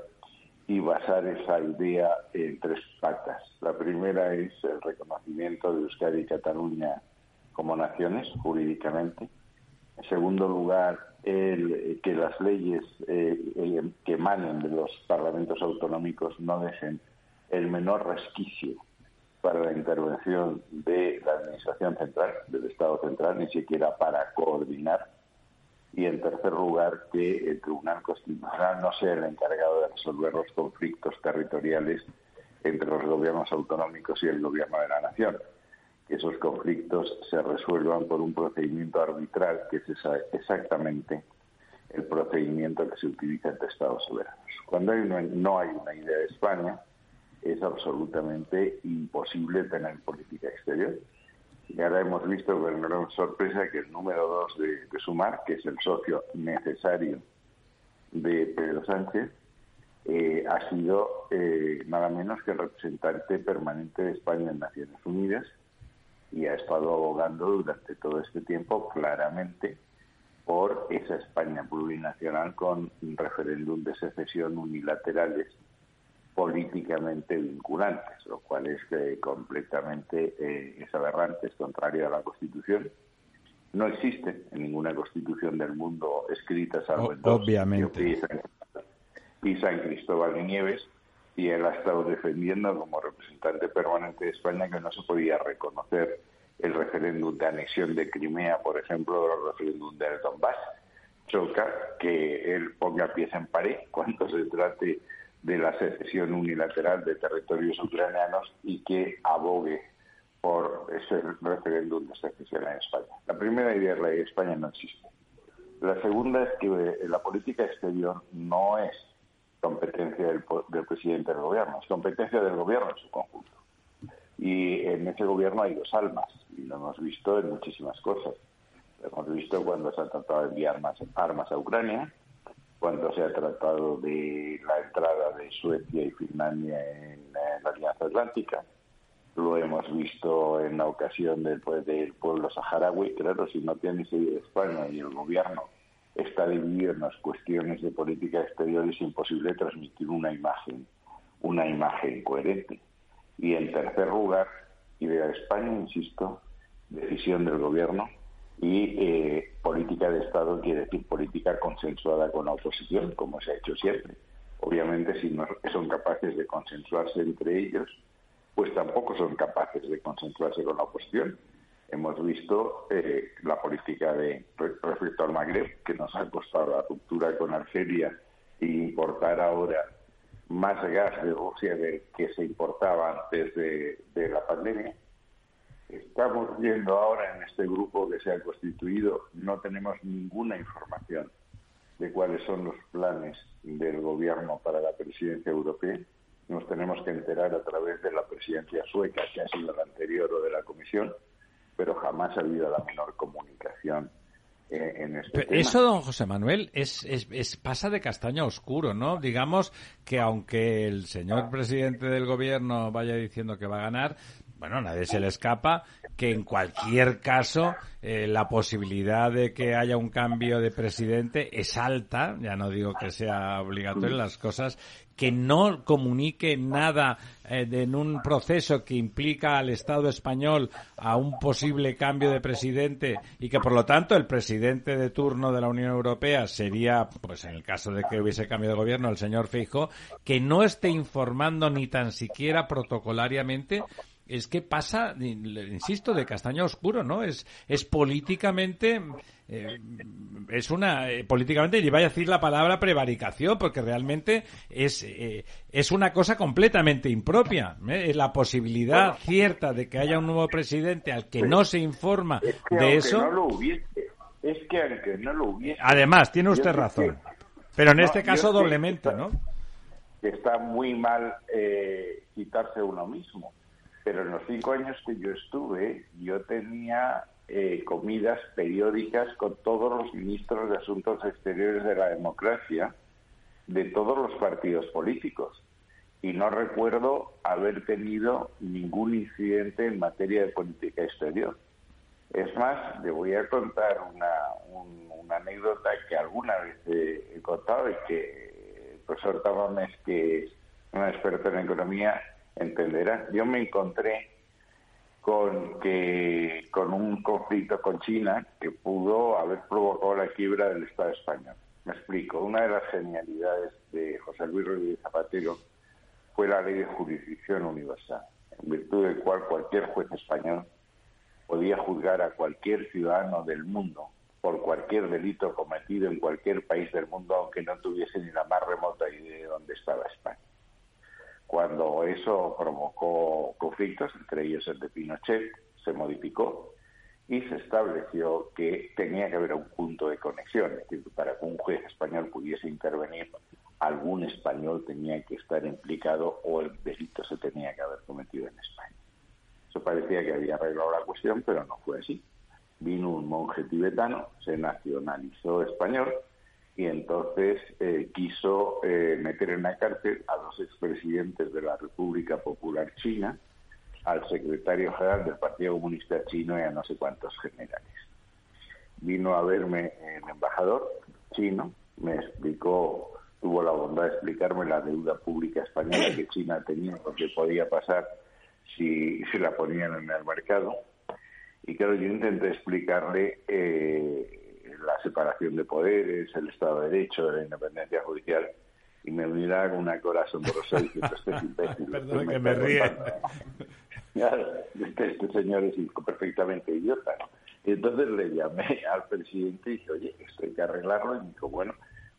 y basar esa idea en tres patas. La primera es el reconocimiento de Euskadi y Cataluña como naciones jurídicamente. En segundo lugar, el, que las leyes eh, que emanen de los parlamentos autonómicos no dejen el menor resquicio para la intervención de la Administración Central, del Estado Central, ni siquiera para coordinar y en tercer lugar que el Tribunal Constitucional no sea el encargado de resolver los conflictos territoriales entre los gobiernos autonómicos y el gobierno de la nación. Que esos conflictos se resuelvan por un procedimiento arbitral, que es exactamente el procedimiento que se utiliza entre Estados soberanos. Cuando no hay una idea de España, es absolutamente imposible tener política exterior. Y ahora hemos visto con gran sorpresa que el número dos de, Sumar, que es el socio necesario de Pedro Sánchez, eh, ha sido eh, nada menos que el representante permanente de España en Naciones Unidas y ha estado abogando durante todo este tiempo claramente por esa España plurinacional con referéndum de secesión unilaterales políticamente vinculantes, lo cual es eh, completamente eh, es aberrante, es contrario a la Constitución. No existe en ninguna Constitución del mundo escrita, salvo en dos, Obviamente. Y San Cristóbal de Nieves, y él ha estado defendiendo como representante permanente de España que no se podía reconocer el referéndum de anexión de Crimea, por ejemplo, o el referéndum del Donbass. Choca que él ponga pieza en pared cuando se trate de la secesión unilateral de territorios ucranianos y que abogue por ese referéndum de secesión en España. La primera idea es que España no existe. La segunda es que eh, la política exterior no es competencia del, presidente del gobierno, es competencia del gobierno en su conjunto. Y en ese gobierno hay dos almas, y lo hemos visto en muchísimas cosas. Lo hemos visto cuando se ha tratado de enviar armas a Ucrania, cuando se ha tratado de la entrada de Suecia y Finlandia en, la Alianza Atlántica. Lo hemos visto en la ocasión del, pues, del pueblo saharaui. Claro, si no tienes idea de España y el gobierno está dividido en las cuestiones de política exterior, es imposible transmitir una imagen, una imagen coherente. Y en tercer lugar, idea de España, insisto, decisión del gobierno y eh, política de Estado quiere decir política consensuada con la oposición, como se ha hecho siempre. Obviamente, si no son capaces de consensuarse entre ellos, pues tampoco son capaces de consensuarse con la oposición. Hemos visto eh, la política de respecto al Magreb, que nos ha costado la ruptura con Argelia e importar ahora más gas de Rusia del que se importaba antes de la pandemia estamos viendo ahora en este grupo que se ha constituido, no tenemos ninguna información de cuáles son los planes del gobierno para la presidencia europea. Nos tenemos que enterar a través de la presidencia sueca, que ha sido la anterior o de la comisión, pero jamás ha habido la menor comunicación eh, en este tema. Eso, don José Manuel, es, es, pasa de castaño oscuro, ¿no? Digamos que aunque el señor presidente del gobierno vaya diciendo que va a ganar, bueno, nadie se le escapa que en cualquier caso eh, la posibilidad de que haya un cambio de presidente es alta, ya no digo que sea obligatorio las cosas, que no comunique nada eh, en un proceso que implica al Estado español a un posible cambio de presidente y que por lo tanto el presidente de turno de la Unión Europea sería, pues en el caso de que hubiese cambio de gobierno, el señor Feijóo, que no esté informando ni tan siquiera protocolariamente es que pasa, insisto, de castaño oscuro, ¿no? Es, es políticamente, eh, es una, eh, políticamente, y voy a decir la palabra prevaricación, porque realmente es, eh, es una cosa completamente impropia. Es la posibilidad cierta de que haya un nuevo presidente al que no se informa de eso. No lo hubiese, es que aunque no lo hubiese. Además, tiene usted razón. pero en este caso doblemente, ¿no? está muy mal quitarse uno mismo pero en los cinco años que yo estuve, yo tenía eh, comidas periódicas con todos los ministros de Asuntos Exteriores de la democracia de todos los partidos políticos. Y no recuerdo haber tenido ningún incidente en materia de política exterior. Es más, le voy a contar una, anécdota que alguna vez he, contado y que el profesor Tamames, que es un experto en economía, entenderá. Yo me encontré con que con un conflicto con China que pudo haber provocado la quiebra del Estado español. Me explico. Una de las genialidades de José Luis Rodríguez Zapatero fue la ley de jurisdicción universal, en virtud del cual cualquier juez español podía juzgar a cualquier ciudadano del mundo por cualquier delito cometido en cualquier país del mundo, aunque no tuviese ni la más remota idea de dónde estaba España cuando eso provocó conflictos, entre ellos el de Pinochet, se modificó y se estableció que tenía que haber un punto de conexión, es decir, para que un juez español pudiese intervenir, algún español tenía que estar implicado o el delito se tenía que haber cometido en España. Eso parecía que había arreglado la cuestión, pero no fue así. Vino un monje tibetano, se nacionalizó español y entonces eh, quiso eh, meter en la cárcel a los expresidentes de la República Popular China, al secretario general del Partido Comunista Chino y a no sé cuántos generales. Vino a verme el embajador chino, me explicó, tuvo la bondad de explicarme la deuda pública española que China tenía, lo que podía pasar si se la ponían en el mercado. Y claro, yo intenté explicarle eh, la separación de poderes, el Estado de Derecho, la independencia judicial, y me mira con una corazón asombrosa diciendo, este es imbécil. Perdón que me ríe. este, este, señor es perfectamente idiota. Y entonces le llamé al presidente y dije, oye, esto hay que arreglarlo. Y me dijo, bueno,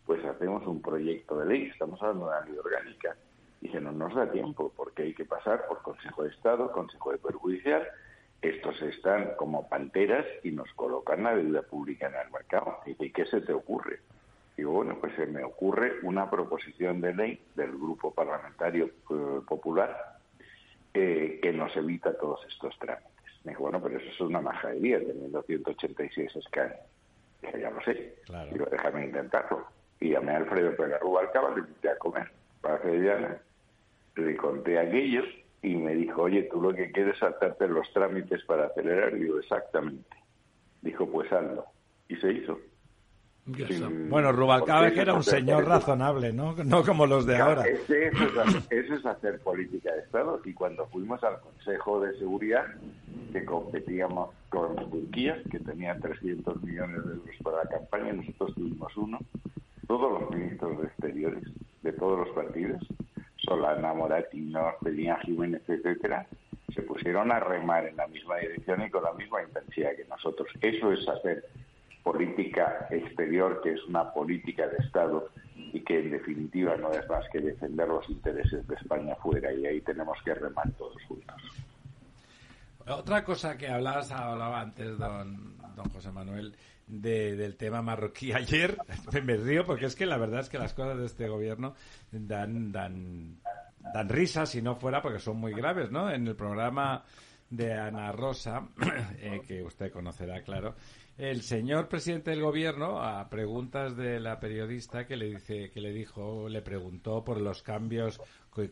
pues hacemos un proyecto de ley, estamos hablando de una ley orgánica. Y dije, no nos da tiempo, porque hay que pasar por Consejo de Estado, Consejo de Poder Judicial, estos están como panteras y nos colocan la deuda pública en el mercado. ¿Y qué se te ocurre? Digo, bueno, pues se me ocurre una proposición de ley del Grupo Parlamentario eh, Popular eh, que nos evita todos estos trámites. Me dijo, bueno, pero eso es una majadería, teniendo 186 escaños. Dije, ya lo sé. Digo, déjame intentarlo. Y llamé a Alfredo Pérez Rubalcaba, le invité a comer para Fediana. Le conté aquello y me dijo, oye, tú lo que quieres es saltarte los trámites para acelerar. Y digo, exactamente. Dijo, pues hazlo. Y se hizo. bueno, Rubalcaba que era un señor razonable, ¿no? No como los de ahora. Ese, es, hacer política de Estado. Y cuando fuimos al Consejo de Seguridad, que competíamos con Turquía, que tenía 300 millones de euros para la campaña, nosotros tuvimos uno, todos los ministros de Exteriores de todos los partidos Solana, Moratino, Pelín Jiménez, etcétera, se pusieron a remar en la misma dirección y con la misma intensidad que nosotros. Eso es hacer política exterior, que es una política de Estado y que en definitiva no es más que defender los intereses de España fuera y ahí tenemos que remar todos juntos. Otra cosa que hablabas, hablaba antes don, don José Manuel, del tema marroquí. Ayer me río porque es que la verdad es que las cosas de este gobierno dan, dan, dan risa si no fuera porque son muy graves, ¿no? En el programa de Ana Rosa, eh, que usted conocerá, claro, el señor presidente del gobierno, a preguntas de la periodista que le dice, que le dijo, le preguntó por los cambios,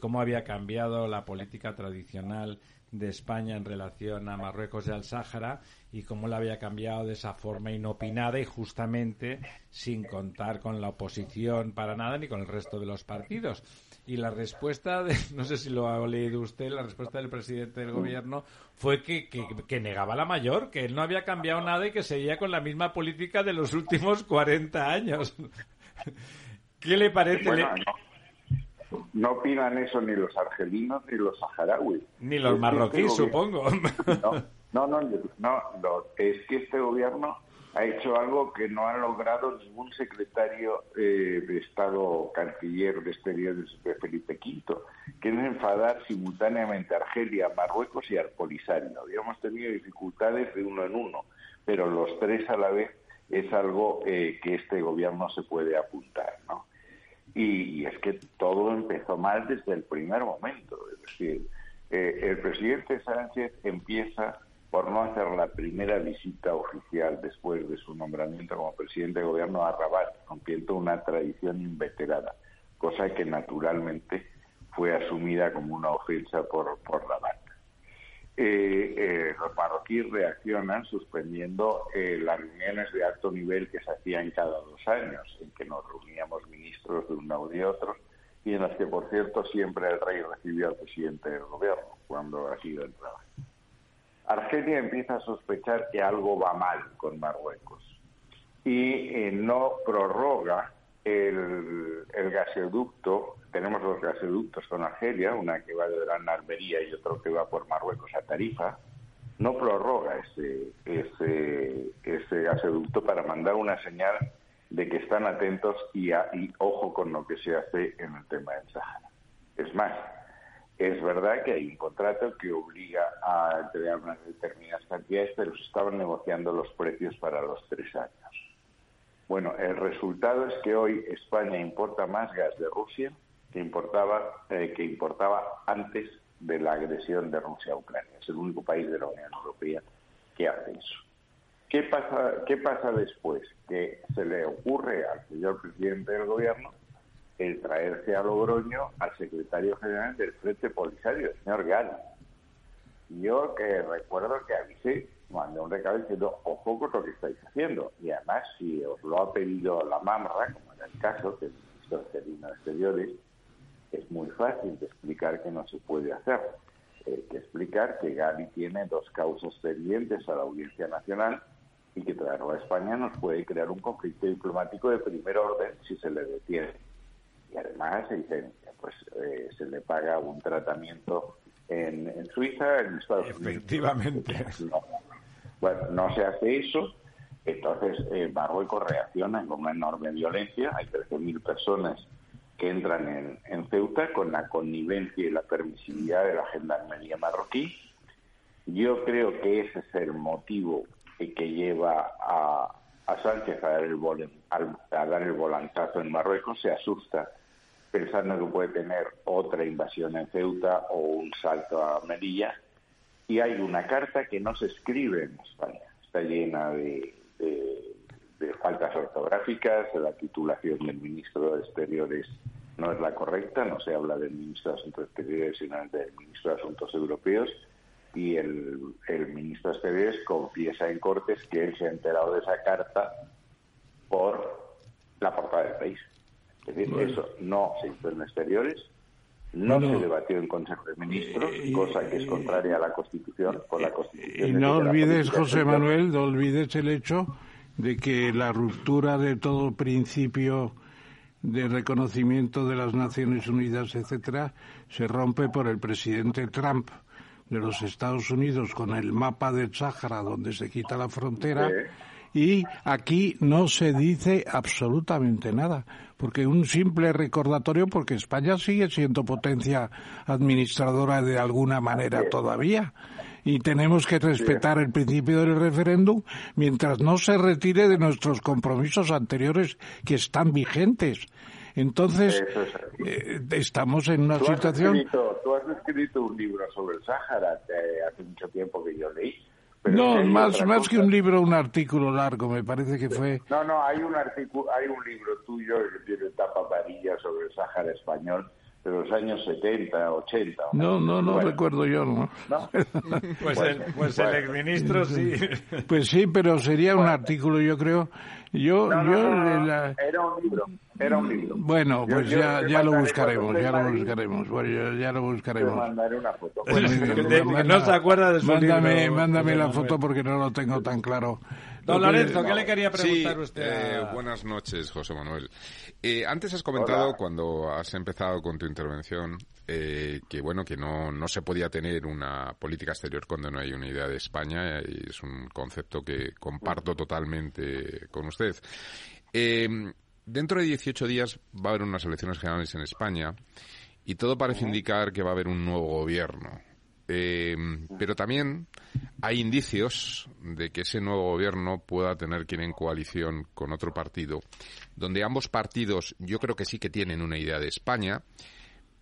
cómo había cambiado la política tradicional de España en relación a Marruecos y al Sáhara y cómo la había cambiado de esa forma inopinada y justamente sin contar con la oposición para nada ni con el resto de los partidos. Y la respuesta, de, no sé si lo ha leído usted, la respuesta del presidente del gobierno fue que, que, negaba la mayor, que él no había cambiado nada y que seguía con la misma política de los últimos 40 años. ¿Qué le parece? Opinan eso ni los argelinos ni los saharauis. Ni los marroquíes, supongo. No, no, no, es que este gobierno ha hecho algo que no ha logrado ningún secretario eh, de Estado canciller de exteriores de Felipe V, que es enfadar simultáneamente a Argelia, Marruecos y al Polisario. Habíamos tenido dificultades de uno en uno, pero los tres a la vez es algo eh, que este gobierno se puede apuntar, ¿no? Y, es que todo empezó mal desde el primer momento. Es decir, eh, el presidente Sánchez empieza por no hacer la primera visita oficial después de su nombramiento como presidente de gobierno a Rabat, rompiendo una tradición inveterada, cosa que naturalmente fue asumida como una ofensa por, por Rabat. Eh, eh, los marroquíes reaccionan suspendiendo eh, las reuniones de alto nivel que se hacían cada dos años, en que nos reuníamos ministros de uno y de otro, y en las que, por cierto, siempre el rey recibió al presidente del gobierno cuando ha sido entrada. Argelia empieza a sospechar que algo va mal con Marruecos y no prorroga el, el gasoducto tenemos los gasoductos con Argelia, una que va de Gran Almería y otro que va por Marruecos a Tarifa, no prorroga ese, ese, ese gasoducto para mandar una señal de que están atentos y, y ojo con lo que se hace en el tema del Sahara. Es más, es verdad que hay un contrato que obliga a entregar unas determinadas cantidades, pero se estaban negociando los precios para los tres años. Bueno, el resultado es que hoy España importa más gas de Rusia que importaba, eh, que importaba antes de la agresión de Rusia a Ucrania. Es el único país de la Unión Europea que hace eso. ¿Qué pasa, ¿Qué pasa después? Que se le ocurre al señor presidente del gobierno el traerse a Logroño al secretario general del Frente Polisario, el señor Gani. Yo que recuerdo que avisé, mandé un recado diciendo, ojo con lo que estáis haciendo. Y además, si os lo ha pedido la MAMRA, como era el caso, que es el ministro de Exteriores, es muy fácil de explicar que no se puede hacer. Hay que explicar que Gali tiene dos causas pendientes a la Audiencia Nacional y que traerlo a España nos puede crear un conflicto diplomático de primer orden si se le detiene. Y además se dice, pues eh, se le paga un tratamiento en, Suiza, en Estados Unidos. Efectivamente. Bueno, no se hace eso. Entonces eh, Marruecos reacciona con una enorme violencia. Hay 13.000 personas que entran en, Ceuta con la connivencia y la permisividad de la gendarmería marroquí. Yo creo que ese es el motivo que lleva a, Sánchez a dar, el a dar el volantazo en Marruecos, se asusta pensando que puede tener otra invasión en Ceuta o un salto a Melilla. Y hay una carta que no se escribe en España, está llena de, de faltas ortográficas, la titulación del ministro de Exteriores no es la correcta, no se habla del ministro de Asuntos Exteriores, sino del ministro de Asuntos Europeos, y el, ministro de Exteriores confiesa en Cortes que él se ha enterado de esa carta por la portada del país. Es decir, eso no se hizo en Exteriores, no se debatió en Consejo de Ministros, eh, cosa que es contraria a la Constitución, con la Constitución. Y no olvides, José Manuel, no olvides el hecho de que la ruptura de todo principio de reconocimiento de las Naciones Unidas, etcétera, se rompe por el presidente Trump de los Estados Unidos con el mapa del Sáhara donde se quita la frontera y aquí no se dice absolutamente nada, porque un simple recordatorio porque España sigue siendo potencia administradora de alguna manera todavía y tenemos que respetar el principio del referéndum mientras no se retire de nuestros compromisos anteriores que están vigentes. Entonces, eh, estamos en una situación... tú has escrito un libro sobre el Sáhara hace mucho tiempo que yo leí. No, más, más que un libro, un artículo largo, me parece que fue... No, no, hay un, artículo, hay un libro tuyo que tiene tapa amarilla sobre el Sáhara español de los años 70, 80. No, no, no recuerdo yo, ¿no? pues, el, pues el exministro sí. Pues sí, pero sería un artículo, yo creo. Yo, yo Era un libro. Era un libro. Bueno, pues ya, ya lo buscaremos, ya lo buscaremos. Bueno, ya, lo buscaremos. Te mandaré una foto. no se acuerda de su mándame, libro. Mándame la foto porque no lo tengo tan claro. Don Lorenzo, ¿qué le quería preguntar usted? Eh, buenas noches, José Manuel. Eh, antes has comentado, cuando has empezado con tu intervención, eh, que bueno, que no, no se podía tener una política exterior cuando no hay una idea de España, y es un concepto que comparto totalmente con usted. Dentro de 18 días va a haber unas elecciones generales en España y todo parece indicar que va a haber un nuevo gobierno. Eh, pero también hay indicios de que ese nuevo gobierno pueda tener que ir en coalición con otro partido, donde ambos partidos yo creo que sí que tienen una idea de España,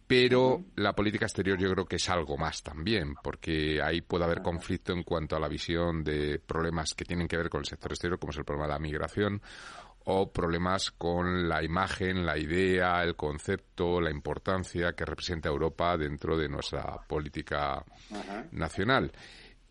pero la política exterior yo creo que es algo más también, porque ahí puede haber conflicto en cuanto a la visión de problemas que tienen que ver con el sector exterior, como es el problema de la migración, o problemas con la imagen, la idea, el concepto, la importancia que representa Europa dentro de nuestra política nacional.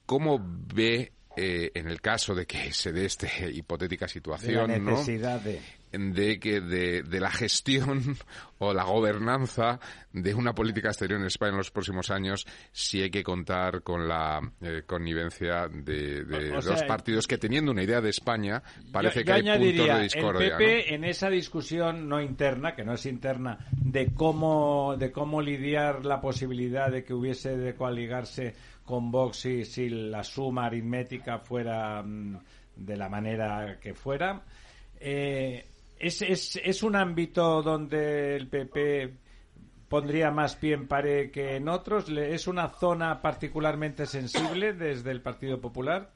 ¿Cómo ve eh, en el caso de que se dé esta hipotética situación, la necesidad de de que de, la gestión o la gobernanza de una política exterior en España en los próximos años si hay que contar con la eh, connivencia de, dos partidos que teniendo una idea de España parece que hay puntos de discordia. El PP en esa discusión no interna, que no es interna, de cómo de cómo lidiar la posibilidad de que hubiese de coaligarse con Vox si, si la suma aritmética fuera mm, de la manera que fuera. Eh, ¿Es, es, es un ámbito donde el PP pondría más pie en pared que en otros? ¿Es una zona particularmente sensible desde el Partido Popular?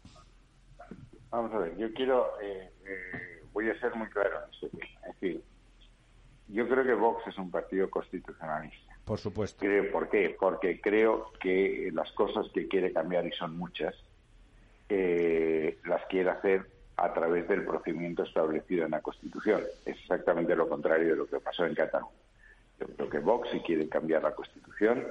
Vamos a ver, yo quiero, eh, eh, voy a ser muy claro en este tema. Es decir, yo creo que Vox es un partido constitucionalista. Por supuesto. ¿Por qué? Porque creo que las cosas que quiere cambiar, y son muchas, eh, las quiere hacer a través del procedimiento establecido en la Constitución. Es exactamente lo contrario de lo que pasó en Cataluña. Yo creo que Vox, si quiere cambiar la Constitución,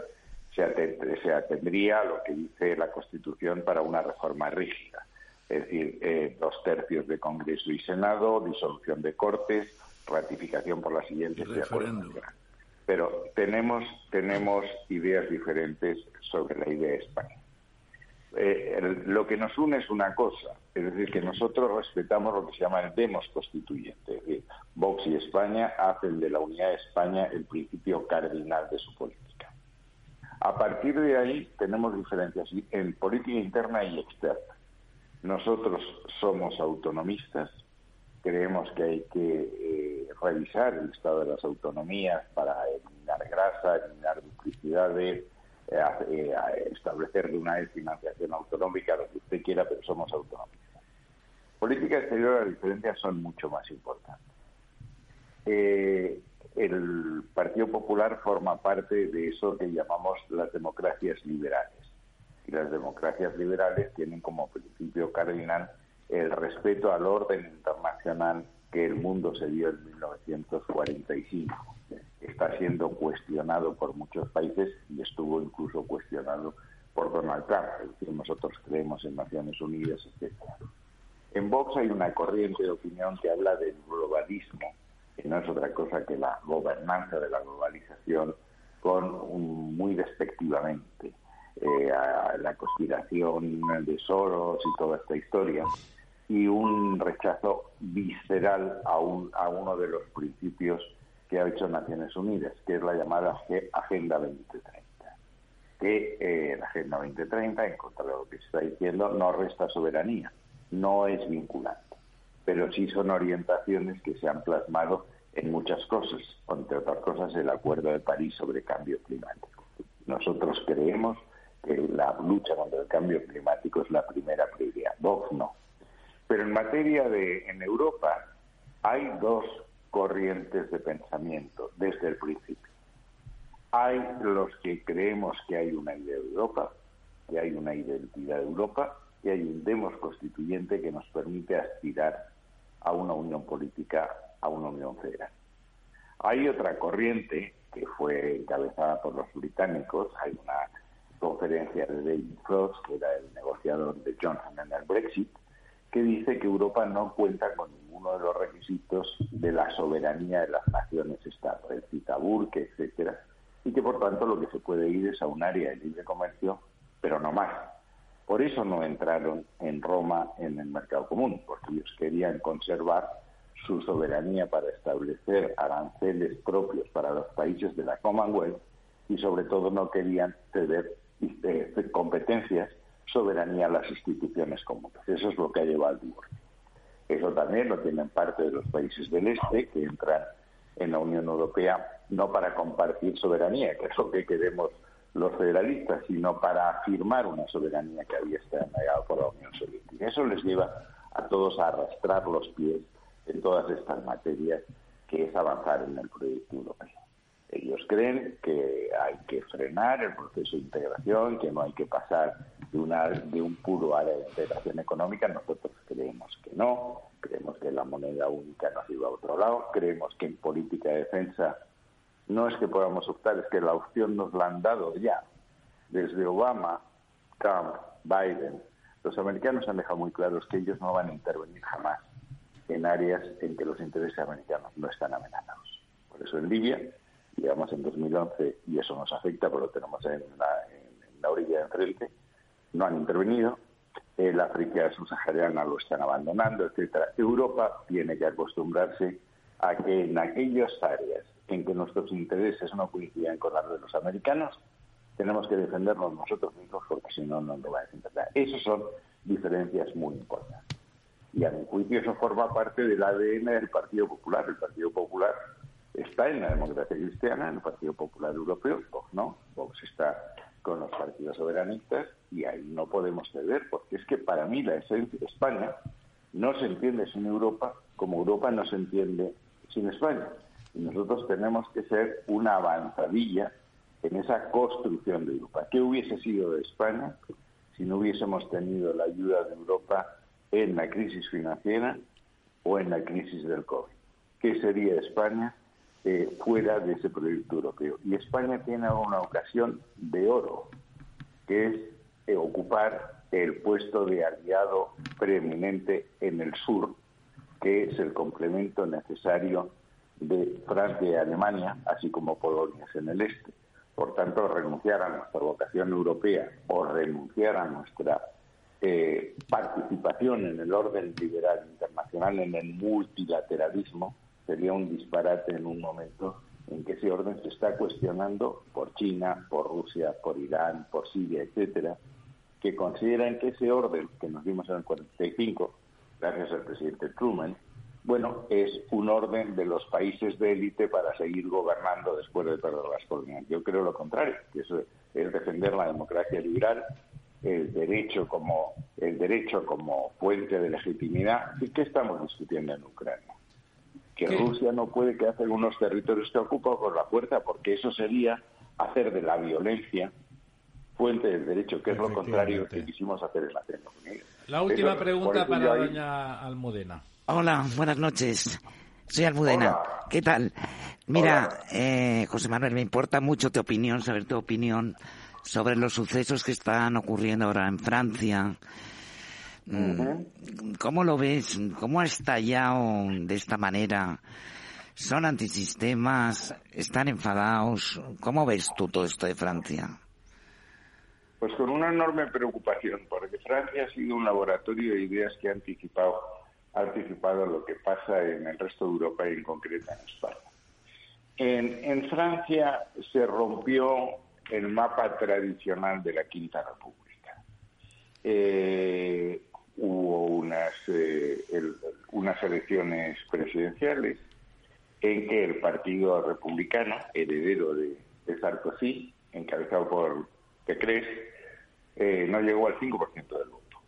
se, atendría a lo que dice la Constitución para una reforma rígida. Es decir, eh, dos tercios de Congreso y Senado, disolución de Cortes, ratificación por las siguientes Pero tenemos, tenemos ideas diferentes sobre la idea de España. Eh, lo que nos une es una cosa, es decir, que nosotros respetamos lo que se llama el demos constituyente. Es decir, Vox y España hacen de la unidad de España el principio cardinal de su política. A partir de ahí tenemos diferencias en política interna y externa. Nosotros somos autonomistas, creemos que hay que eh, revisar el estado de las autonomías para eliminar grasa, eliminar duplicidades eh, establecer de una financiación autonómica, lo que usted quiera, pero somos autónomos. Política exterior, las diferencias son mucho más importantes. Eh, el Partido Popular forma parte de eso que llamamos las democracias liberales. Y las democracias liberales tienen como principio cardinal el respeto al orden internacional que el mundo se dio en 1945 está siendo cuestionado por muchos países y estuvo incluso cuestionado por Donald Trump. Es decir, nosotros creemos en Naciones Unidas, etc. En Vox hay una corriente de opinión que habla del globalismo, que no es otra cosa que la gobernanza de la globalización con muy despectivamente eh, a la conspiración de Soros y toda esta historia y un rechazo visceral a, un, a uno de los principios que ha hecho Naciones Unidas, que es la llamada Agenda 2030. Que eh, la Agenda 2030, en contra de lo que se está diciendo, no resta soberanía, no es vinculante, pero sí son orientaciones que se han plasmado en muchas cosas, entre otras cosas el Acuerdo de París sobre cambio climático. Nosotros creemos que la lucha contra el cambio climático es la primera prioridad. Vox no. Pero en materia de, en Europa, hay dos corrientes de pensamiento desde el principio. Hay los que creemos que hay una idea de Europa, que hay una identidad de Europa, y hay un demos constituyente que nos permite aspirar a una unión política, a una unión federal. Hay otra corriente que fue encabezada por los británicos, hay una conferencia de David Frost, que era el negociador de Johnson en el Brexit, que dice que Europa no cuenta con ninguno de los requisitos de la soberanía de las naciones estados, el Citaburque, etcétera, y que por tanto lo que se puede ir es a un área de libre comercio, pero no más. Por eso no entraron en Roma en el mercado común, porque ellos querían conservar su soberanía para establecer aranceles propios para los países de la Commonwealth y sobre todo no querían ceder eh, competencias soberanía a las instituciones comunes. Eso es lo que ha llevado al divorcio. Eso también lo tienen parte de los países del Este que entran en la Unión Europea no para compartir soberanía, que es lo que queremos los federalistas, sino para afirmar una soberanía que había estado negada por la Unión Soviética. Eso les lleva a todos a arrastrar los pies en todas estas materias, que es avanzar en el proyecto europeo. Ellos creen que hay que frenar el proceso de integración, que no hay que pasar de, una, de un puro área de integración económica. Nosotros creemos que no, creemos que la moneda única nos lleva a otro lado, creemos que en política de defensa no es que podamos optar, es que la opción nos la han dado ya. Desde Obama, Trump, Biden, los americanos han dejado muy claros que ellos no van a intervenir jamás en áreas en que los intereses americanos no están amenazados. Por eso en Libia, digamos en 2011, y eso nos afecta porque lo tenemos en la, en la orilla de enfrente, no han intervenido. El África subsahariana lo están abandonando, etcétera. Europa tiene que acostumbrarse a que en aquellas áreas en que nuestros intereses no coinciden con los de los americanos, tenemos que defendernos nosotros mismos porque si no, no lo va a defender. Esas son diferencias muy importantes. Y a mi juicio eso forma parte del ADN del Partido Popular. El Partido Popular está en la democracia cristiana, en el Partido Popular Europeo, Vox no, Vox está con los partidos soberanistas y ahí no podemos ceder, porque es que para mí la esencia de España no se entiende sin Europa como Europa no se entiende sin España. Y nosotros tenemos que ser una avanzadilla en esa construcción de Europa. ¿Qué hubiese sido de España si no hubiésemos tenido la ayuda de Europa en la crisis financiera o en la crisis del COVID? ¿Qué sería España eh, fuera de ese proyecto europeo? Y España tiene una ocasión de oro, que es eh, ocupar el puesto de aliado preeminente en el sur, que es el complemento necesario de Francia y Alemania, así como Polonias en el este. Por tanto, renunciar a nuestra vocación europea o renunciar a nuestra eh, participación en el orden liberal internacional, en el multilateralismo, sería un disparate en un momento en que ese orden se está cuestionando por China, por Rusia, por Irán, por Siria, etcétera, que consideran que ese orden que nos dimos en el 45, gracias al presidente Truman, bueno, es un orden de los países de élite para seguir gobernando después de perder las colonias. Yo creo lo contrario, que eso es defender la democracia liberal, el derecho como el derecho como fuente de legitimidad. ¿Y qué estamos discutiendo en Ucrania? Que Rusia no puede quedarse en unos territorios que ocupa por la fuerza, porque eso sería hacer de la violencia fuente del derecho, que es lo contrario que quisimos hacer en la Unidas. La última pregunta para doña Almudena. Hola, buenas noches. Soy Almudena. ¿Qué tal? Mira, eh, José Manuel, me importa mucho tu opinión, saber tu opinión sobre los sucesos que están ocurriendo ahora en Francia. Mm, ¿Cómo lo ves? ¿Cómo ha estallado de esta manera? ¿Son antisistemas? ¿Están enfadados? ¿Cómo ves tú todo esto de Francia? Pues con una enorme preocupación, porque Francia ha sido un laboratorio de ideas que ha anticipado ha anticipado lo que pasa en el resto de Europa y en concreto en España. En, Francia se rompió el mapa tradicional de la Quinta República. Eh, hubo unas, eh, unas elecciones presidenciales en que el Partido Republicano, heredero de, Sarkozy, encabezado por Pécresse, eh, no llegó al 5% del voto.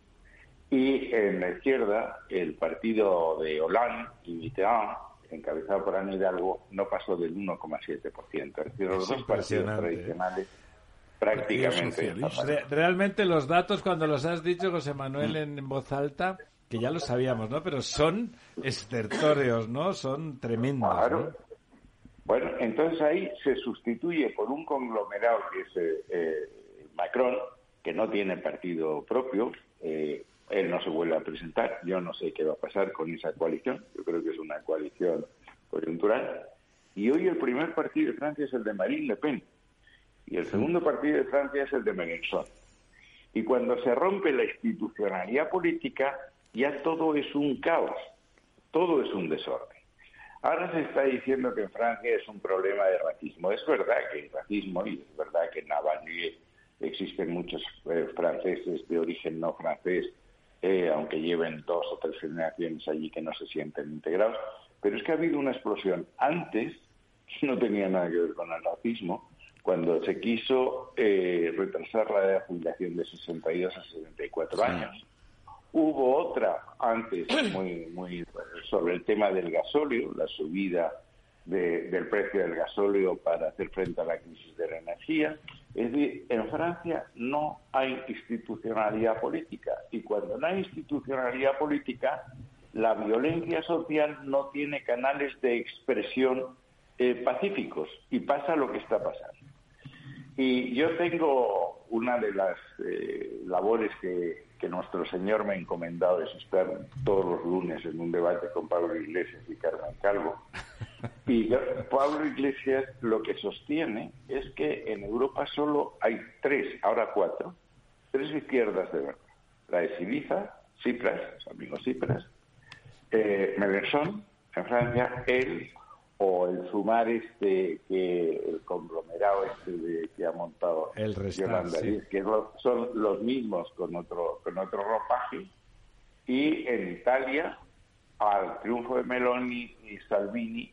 Y en la izquierda, el partido de Hollande y Mitterrand, encabezado por Ana Hidalgo, no pasó del 1,7%. Es decir, los dos partidos tradicionales prácticamente. realmente los datos, cuando los has dicho, José Manuel, en, voz alta, que ya lo sabíamos, ¿no? Pero son estertóreos, ¿no? Son tremendos. Claro. Bueno, entonces ahí se sustituye por un conglomerado que es eh, eh, Macron, que no tiene partido propio. Eh, él no se vuelve a presentar. Yo no sé qué va a pasar con esa coalición. Yo creo que es una coalición coyuntural. Y hoy el primer partido de Francia es el de Marine Le Pen. Y el segundo partido de Francia es el de Mélenchon. Y cuando se rompe la institucionalidad política, ya todo es un caos. Todo es un desorden. Ahora se está diciendo que en Francia es un problema de racismo. Es verdad que hay racismo y es verdad que en Navarre existen muchos eh, franceses de origen no francés, eh, aunque lleven dos o tres generaciones allí que no se sienten integrados. Pero es que ha habido una explosión antes, que no tenía nada que ver con el racismo, cuando se quiso eh, retrasar la edad de jubilación de 62 a 64 años. Hubo otra antes muy, muy sobre el tema del gasóleo, la subida del precio del gasóleo para hacer frente a la crisis de la energía. Es decir, en Francia no hay institucionalidad política y cuando no hay institucionalidad política, la violencia social no tiene canales de expresión eh, pacíficos y pasa lo que está pasando. Y yo tengo una de las eh, labores que, nuestro Señor me ha encomendado es estar todos los lunes en un debate con Pablo Iglesias y Carmen Calvo. Y Pablo Iglesias lo que sostiene es que en Europa solo hay tres, ahora cuatro, tres izquierdas de verdad. La de Siliza, Cipras, amigos Cipras, eh, en Francia, él o el sumar este que el conglomerado este que ha montado el Yolanda que son los mismos con otro con otro ropaje. Y en Italia al triunfo de Meloni y Salvini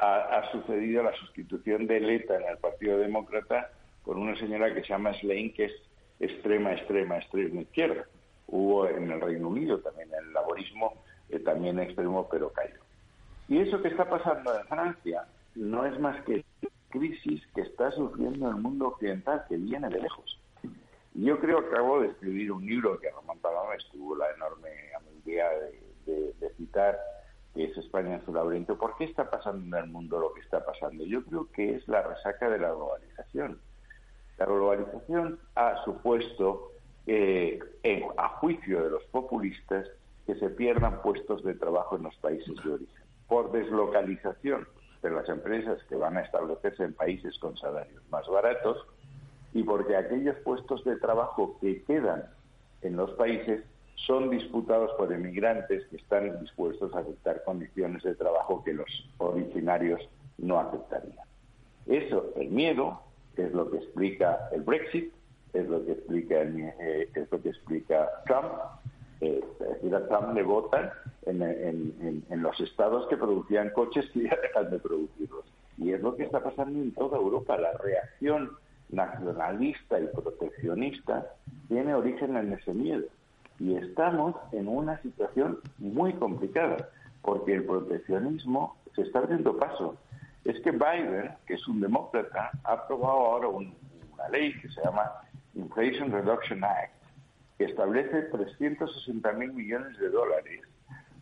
ha, sucedido la sustitución de Leta en el Partido Demócrata con una señora que se llama Slane que es extrema extrema extrema izquierda. Hubo en el Reino Unido también el laborismo eh, también extremo pero cayó y eso que está pasando en Francia no es más que crisis que está sufriendo el mundo occidental, que viene de lejos. Yo creo que acabo de escribir un libro que Ramón Paloma estuvo la enorme amabilidad de, citar, que es España en su laberinto. ¿Por qué está pasando en el mundo lo que está pasando? Yo creo que es la resaca de la globalización. La globalización ha supuesto, eh, a juicio de los populistas, que se pierdan puestos de trabajo en los países de origen por deslocalización de las empresas que van a establecerse en países con salarios más baratos y porque aquellos puestos de trabajo que quedan en los países son disputados por emigrantes que están dispuestos a aceptar condiciones de trabajo que los originarios no aceptarían. Eso, el miedo, es lo que explica el Brexit, es lo que explica, eh, lo que explica Trump, eh, a Trump le votan en, los estados que producían coches y ya dejan de producirlos. Y es lo que está pasando en toda Europa. La reacción nacionalista y proteccionista tiene origen en ese miedo. Y estamos en una situación muy complicada, porque el proteccionismo se está abriendo paso. Es que Biden, que es un demócrata, ha aprobado ahora una ley que se llama Inflation Reduction Act, que establece 360 mil millones de dólares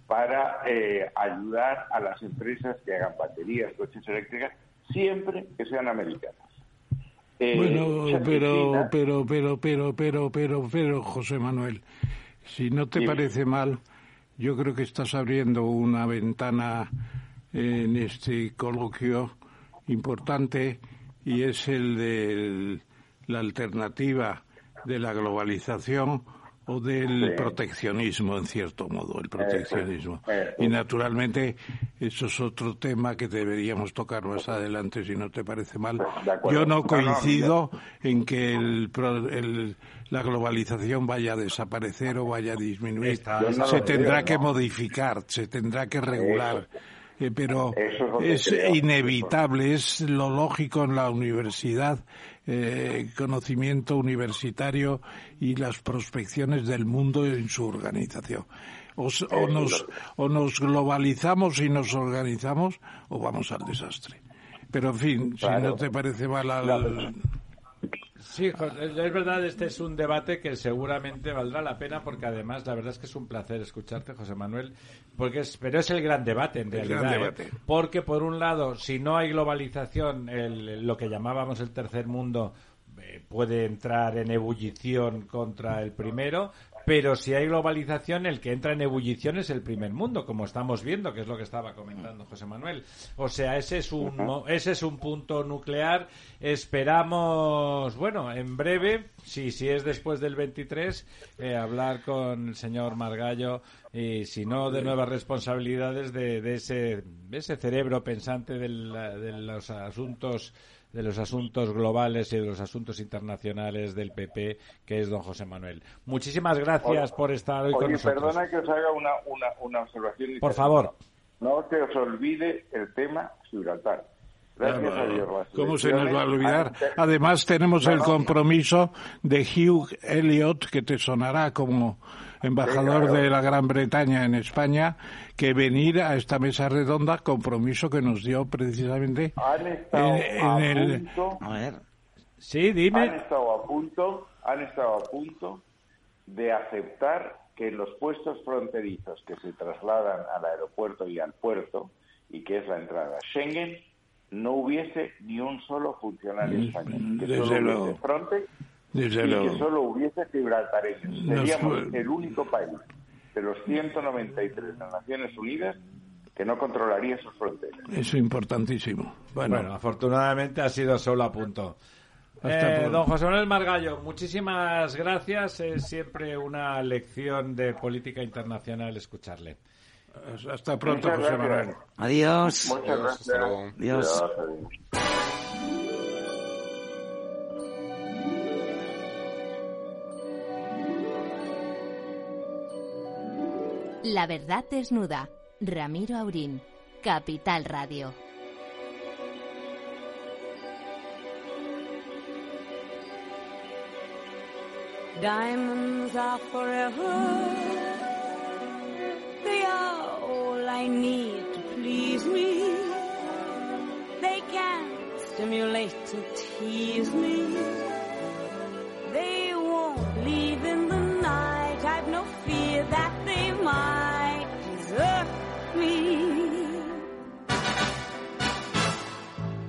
para eh, ayudar a las empresas que hagan baterías, coches eléctricas, siempre que sean americanas. Eh, bueno, pero, pero, pero, pero, pero, pero, pero, José Manuel, si no te parece mal, yo creo que estás abriendo una ventana en este coloquio importante y es el de la alternativa de la globalización o del proteccionismo, en cierto modo, el proteccionismo. Y naturalmente, eso es otro tema que deberíamos tocar más adelante, si no te parece mal. Yo no coincido en que el, la globalización vaya a desaparecer o vaya a disminuir. se tendrá que modificar, se tendrá que regular. Eh, pero es, inevitable, es lo lógico en la universidad, eh, conocimiento universitario y las prospecciones del mundo en su organización. O, nos, o nos globalizamos y nos organizamos o vamos al desastre. Pero en fin, si no te parece mal al... Sí, es verdad, este es un debate que seguramente valdrá la pena porque además la verdad es que es un placer escucharte, José Manuel, porque es, pero es el gran debate en realidad. ¿eh? Porque por un lado, si no hay globalización, el, lo que llamábamos el tercer mundo eh, puede entrar en ebullición contra el primero, pero si hay globalización, el que entra en ebullición es el primer mundo, como estamos viendo, que es lo que estaba comentando José Manuel. O sea, ese es un, ese es un punto nuclear. Esperamos, bueno, en breve, si, si es después del 23, eh, hablar con el señor Margallo y, si no, de nuevas responsabilidades de, de ese, de ese cerebro pensante de los asuntos de los asuntos globales y de los asuntos internacionales del PP, que es don José Manuel. Muchísimas gracias por estar hoy con nosotros. Perdona que os haga una, una, una observación. Por favor. No se os olvide el tema Gibraltar. Gracias a Dios. ¿Cómo se nos va a olvidar? Además tenemos el compromiso de Hugh Elliot, que te sonará como embajador de la Gran Bretaña en España, que venir a esta mesa redonda, compromiso que nos dio precisamente han estado en, el... Punto, a ver. Sí, dime. Han estado a punto, han estado a punto de aceptar que los puestos fronterizos que se trasladan al aeropuerto y al puerto, y que es la entrada a Schengen, no hubiese ni un solo funcionario mm, español. Que Desde luego. Frontex y que solo hubiese gibraltareños. Seríamos el único país de los 193 de las Naciones Unidas que no controlaría sus fronteras. Eso es importantísimo. Bueno, afortunadamente ha sido solo a punto. Eh, don José Manuel Margallo, muchísimas gracias. Es siempre una lección de política internacional escucharle. Hasta pronto, José Manuel. Adiós. Muchas gracias. Adiós. La verdad desnuda. Ramiro Aurín, Capital Radio. Diamonds are forever. They are all I need to please me. They can stimulate and tease me.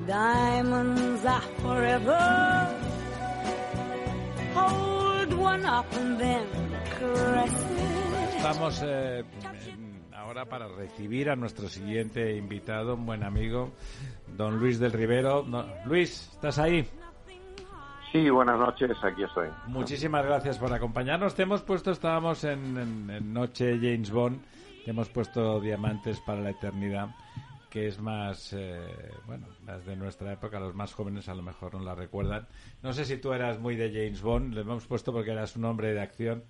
Diamonds are forever. Hold one up and then Estamos eh, ahora para recibir a nuestro siguiente invitado, un buen amigo, don Luis del Rivero. Luis, ¿estás ahí? Sí, buenas noches, aquí estoy. Muchísimas gracias por acompañarnos. Te hemos puesto, estábamos en, en Noche James Bond hemos puesto Diamantes para la Eternidad, que es más, eh, bueno, más de nuestra época, los más jóvenes a lo mejor no la recuerdan. No sé si tú eras muy de James Bond, lo hemos puesto porque eras un hombre de acción.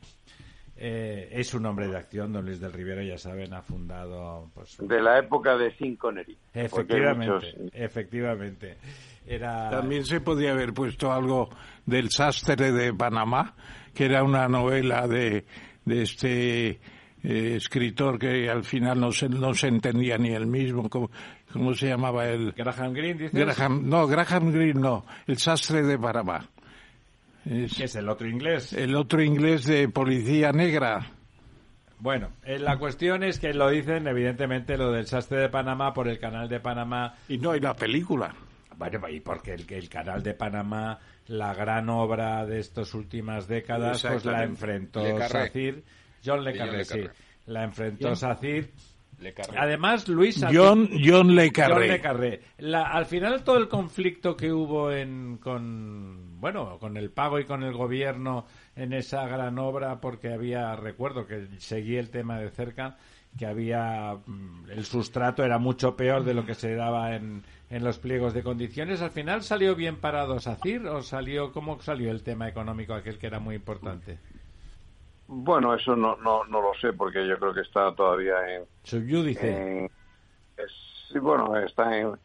Eh, es un hombre de acción, don Luis del Rivero, ya saben, ha fundado... Pues, de la época de Sin Connery. Efectivamente, efectivamente. Era... También se podía haber puesto algo del sastre de Panamá, que era una novela de, de este eh, escritor que al final no se, no se entendía ni él mismo. ¿Cómo, cómo se llamaba él? Graham Greene, dices? Graham, no, Graham Greene no. El sastre de Panamá. Es, es el otro inglés? El otro inglés de Policía Negra. Bueno, eh, la cuestión es que lo dicen, evidentemente, lo del sastre de Panamá por el canal de Panamá. Y no hay la película. Bueno, y porque el, el canal de Panamá, la gran obra de estas últimas décadas, pues la enfrentó Sacir John Le Carré, sí. La enfrentó Sacir. Además, Luis John, John Le Carré. Le Carré. al final todo el conflicto que hubo en, con, bueno, con el pago y con el gobierno en esa gran obra, porque había, recuerdo que seguí el tema de cerca, que había, mm, el sustrato era mucho peor de lo que se daba en, en los pliegos de condiciones. Al final salió bien parado Sacir o salió, ¿cómo salió el tema económico aquel que era muy importante? Bueno, eso no, no, no lo sé porque yo creo que está todavía en... Subyúdice. sí, bueno, está en,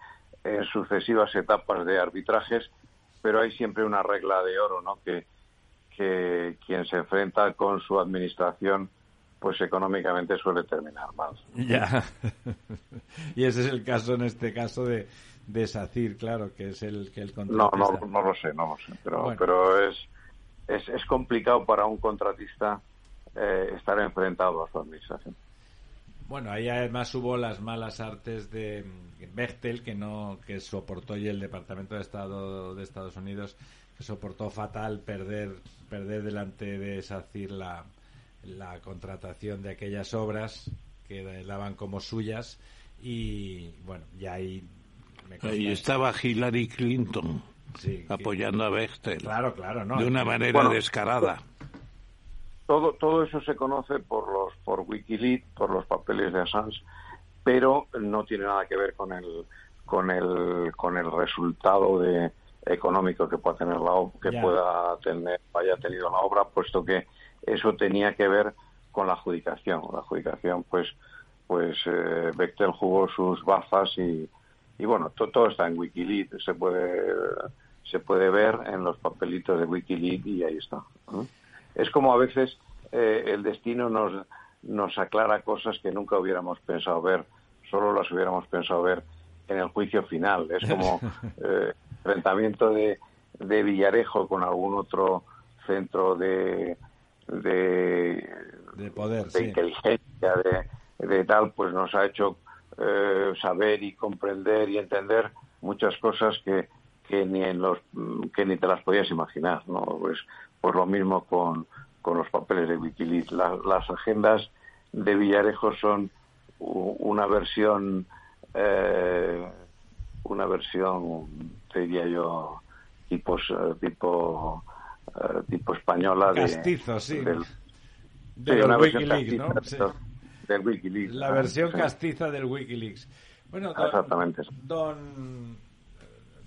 sucesivas etapas de arbitrajes, pero hay siempre una regla de oro, ¿no? Que, que quien se enfrenta con su administración pues económicamente suele terminar mal. Ya. y ese es el caso en este caso de, de SACIR, claro, que es el que el contratista. No, no, no lo sé, no lo sé, pero, pero es, es, es complicado para un contratista eh, estar enfrentado a su administración. Bueno, ahí además hubo las malas artes de Bechtel, que no que soportó y el Departamento de Estado de Estados Unidos que soportó fatal perder perder delante de SACIR la, la contratación de aquellas obras que daban como suyas y bueno, ya ahí Ahí estaba Hillary Clinton apoyando a Bechtel. Claro, claro, no. De una manera descarada. Todo, todo eso se conoce por los por WikiLeaks, por los papeles de Assange, pero no tiene nada que ver con el con el con el resultado de económico que pueda tener la que pueda tener haya tenido la obra, puesto que eso tenía que ver con la adjudicación. La adjudicación, pues pues eh, Bechtel jugó sus bazas y, y bueno, todo está en Wikileaks, se puede se puede ver en los papelitos de Wikileaks y ahí está. Es como a veces eh, el destino nos, nos aclara cosas que nunca hubiéramos pensado ver, solo las hubiéramos pensado ver en el juicio final. Es como eh, enfrentamiento de, de Villarejo con algún otro centro de, de, de poder, de inteligencia, de, de, tal, pues nos ha hecho eh, saber y comprender y entender muchas cosas que, que ni en los que ni te las podías imaginar, ¿no? Pues, pues lo mismo con, con los papeles de Wikileaks. las agendas de Villarejo son una versión, eh, una versión, te diría yo, tipo, tipo, eh, tipo española. Castizo, sí. Del, de Wikileaks, ¿no? Del Wikileaks. La versión castiza del Wikileaks. Bueno, don, Exactamente. Don,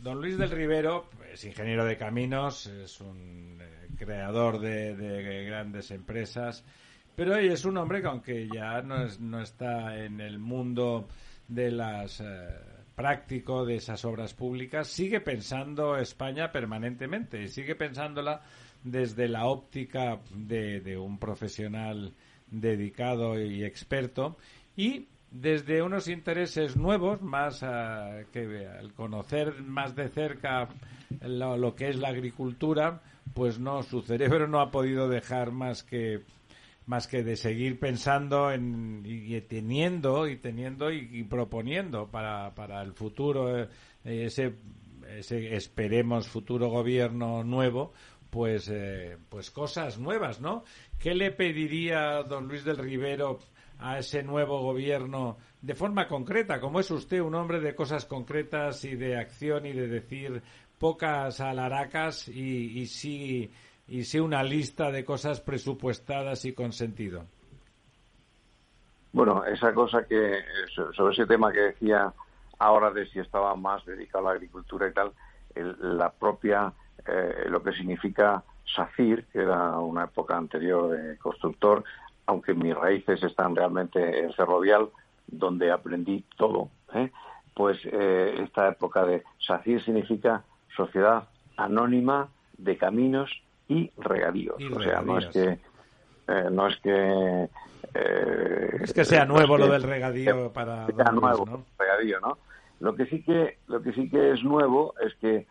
don Luis del Rivero es ingeniero de caminos, es un eh, creador de, grandes empresas, pero es un hombre que aunque ya no, es, no está en el mundo de las eh, práctico de esas obras públicas, sigue pensando España permanentemente y sigue pensándola desde la óptica de, de un profesional dedicado y experto. Y desde unos intereses nuevos, más eh, que al conocer más de cerca lo, que es la agricultura, pues no, su cerebro no ha podido dejar más que más que de seguir pensando en, y, teniendo y teniendo y, proponiendo para, para el futuro eh, ese, ese esperemos futuro gobierno nuevo pues eh, pues cosas nuevas no qué le pediría don Luis del Rivero a ese nuevo gobierno de forma concreta, como es usted un hombre de cosas concretas y de acción y de decir pocas alaracas y, y sí y sí una lista de cosas presupuestadas y con sentido. Bueno, esa cosa que sobre ese tema que decía ahora de si estaba más dedicado a la agricultura y tal, la propia eh, lo que significa SACIR, que era una época anterior de constructor, aunque mis raíces están realmente en Ferrovial, donde aprendí todo, ¿eh? pues eh, esta época de SACIR significa Sociedad Anónima de Caminos y Regadíos. o sea, no es que... Eh, no es que... es que sea nuevo lo del regadío para... Sea nuevo, ¿no? regadío, ¿no? Lo que sí que, lo que, sí que es nuevo es que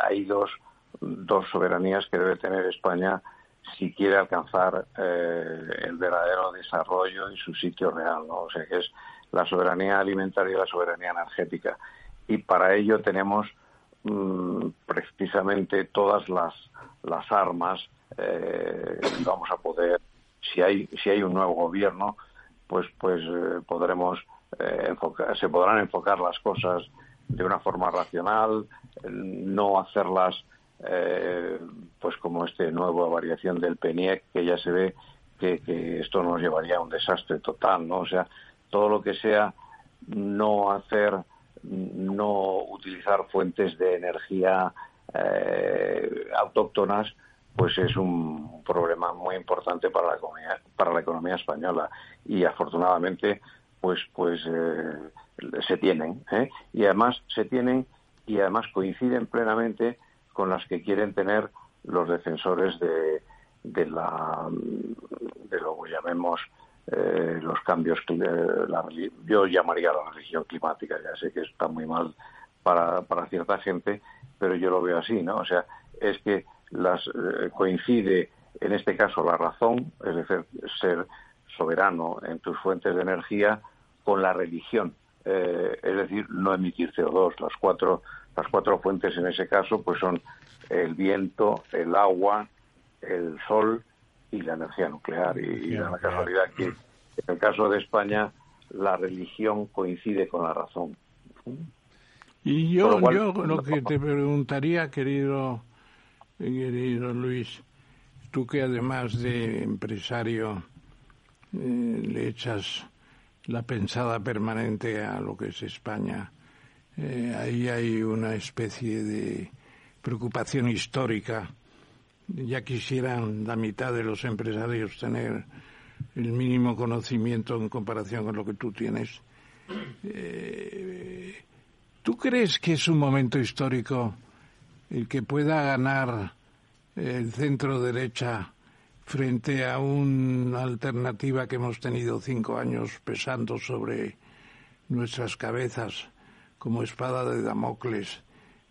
hay dos, dos soberanías que debe tener España si quiere alcanzar eh, el verdadero desarrollo en su sitio real, ¿no? O sea, que es la soberanía alimentaria y la soberanía energética. Y para ello tenemos mm, precisamente todas las, las armas eh, vamos a poder, si hay, si hay un nuevo gobierno, pues, pues eh, podremos enfocar, se podrán enfocar las cosas de una forma racional, no hacerlas eh, pues como este nueva variación del PENIEC, que ya se ve que, esto nos llevaría a un desastre total, ¿no? O sea, todo lo que sea no hacer, no utilizar fuentes de energía eh, autóctonas, pues es un problema muy importante para la economía, para la economía española. Y afortunadamente, pues, pues se tienen. Y además se tienen y además coinciden plenamente con las que quieren tener los defensores de, de la de lo que llamemos eh, los cambios la, yo llamaría la religión climática ya sé que está muy mal para, para cierta gente pero yo lo veo así no o sea es que las eh, coincide en este caso la razón es decir ser soberano en tus fuentes de energía con la religión eh, es decir no emitir CO2 las cuatro las cuatro fuentes en ese caso pues son el viento el agua el sol y la energía nuclear. Y, la casualidad que en el caso de España la religión coincide con la razón. Y yo, yo lo que te preguntaría, querido, querido Luis, tú que además de empresario eh, le echas la pensada permanente a lo que es España, eh, ahí hay una especie de preocupación histórica ya quisieran la mitad de los empresarios tener el mínimo conocimiento en comparación con lo que tú tienes. Eh, ¿Tú crees que es un momento histórico el que pueda ganar el centro derecha frente a una alternativa que hemos tenido cinco años pesando sobre nuestras cabezas como espada de Damocles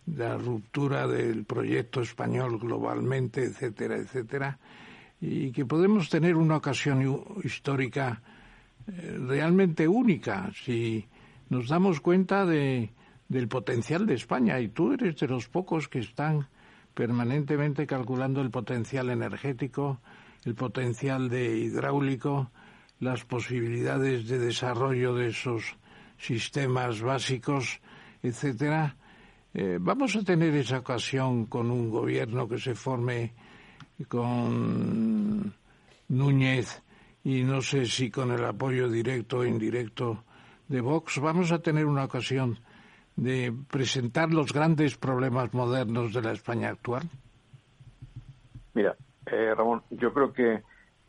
la ruptura del proyecto español globalmente, etcétera, etcétera, y que podemos tener una ocasión histórica eh, realmente única si nos damos cuenta de, del potencial de España y tú eres de los pocos que están permanentemente calculando el potencial energético, el potencial de hidráulico, las posibilidades de desarrollo de esos sistemas básicos, etcétera, eh, vamos a tener esa ocasión con un gobierno que se forme con Núñez y no sé si con el apoyo directo o indirecto de Vox, vamos a tener una ocasión de presentar los grandes problemas modernos de la España actual? Mira, eh, Ramón, yo creo que,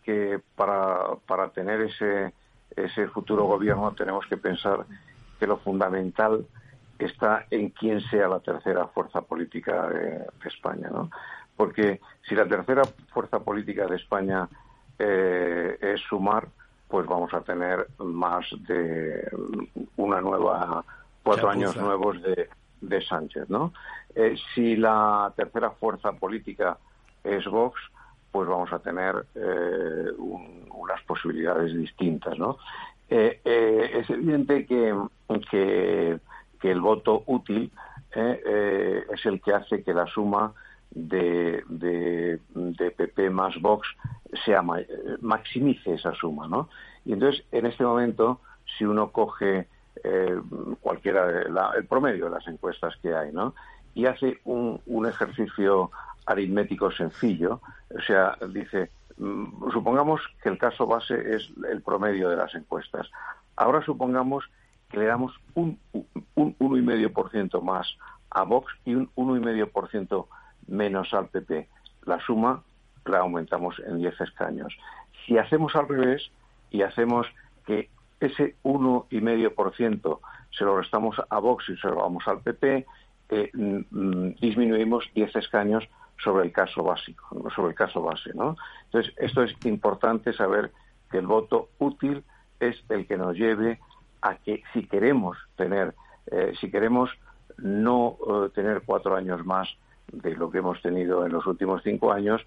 que para, para tener ese, ese futuro gobierno tenemos que pensar que lo fundamental está en quién sea la tercera fuerza política de, España, ¿no? Porque si la tercera fuerza política de España eh, es sumar, pues vamos a tener más de una nueva, cuatro años nuevos de, de Sánchez, ¿no? Eh, si la tercera fuerza política es Vox, pues vamos a tener eh, unas posibilidades distintas, ¿no? es evidente que, que que el voto útil eh, eh, es el que hace que la suma de, de, PP más Vox sea maximice esa suma, ¿no? Y entonces, en este momento, si uno coge eh, cualquiera de el promedio de las encuestas que hay, ¿no? Y hace un, un ejercicio aritmético sencillo, o sea, dice, mm, supongamos que el caso base es el promedio de las encuestas. Ahora supongamos que le damos un, un 1,5% más a Vox y un 1,5% menos al PP. La suma la aumentamos en 10 escaños. Si hacemos al revés y hacemos que ese 1,5% se lo restamos a Vox y se lo vamos al PP, eh, mm, disminuimos 10 escaños sobre el caso básico, sobre el caso base, ¿no? Entonces, esto es importante saber que el voto útil es el que nos lleve a que si queremos tener, eh, si queremos no eh, tener cuatro años más de lo que hemos tenido en los últimos cinco años,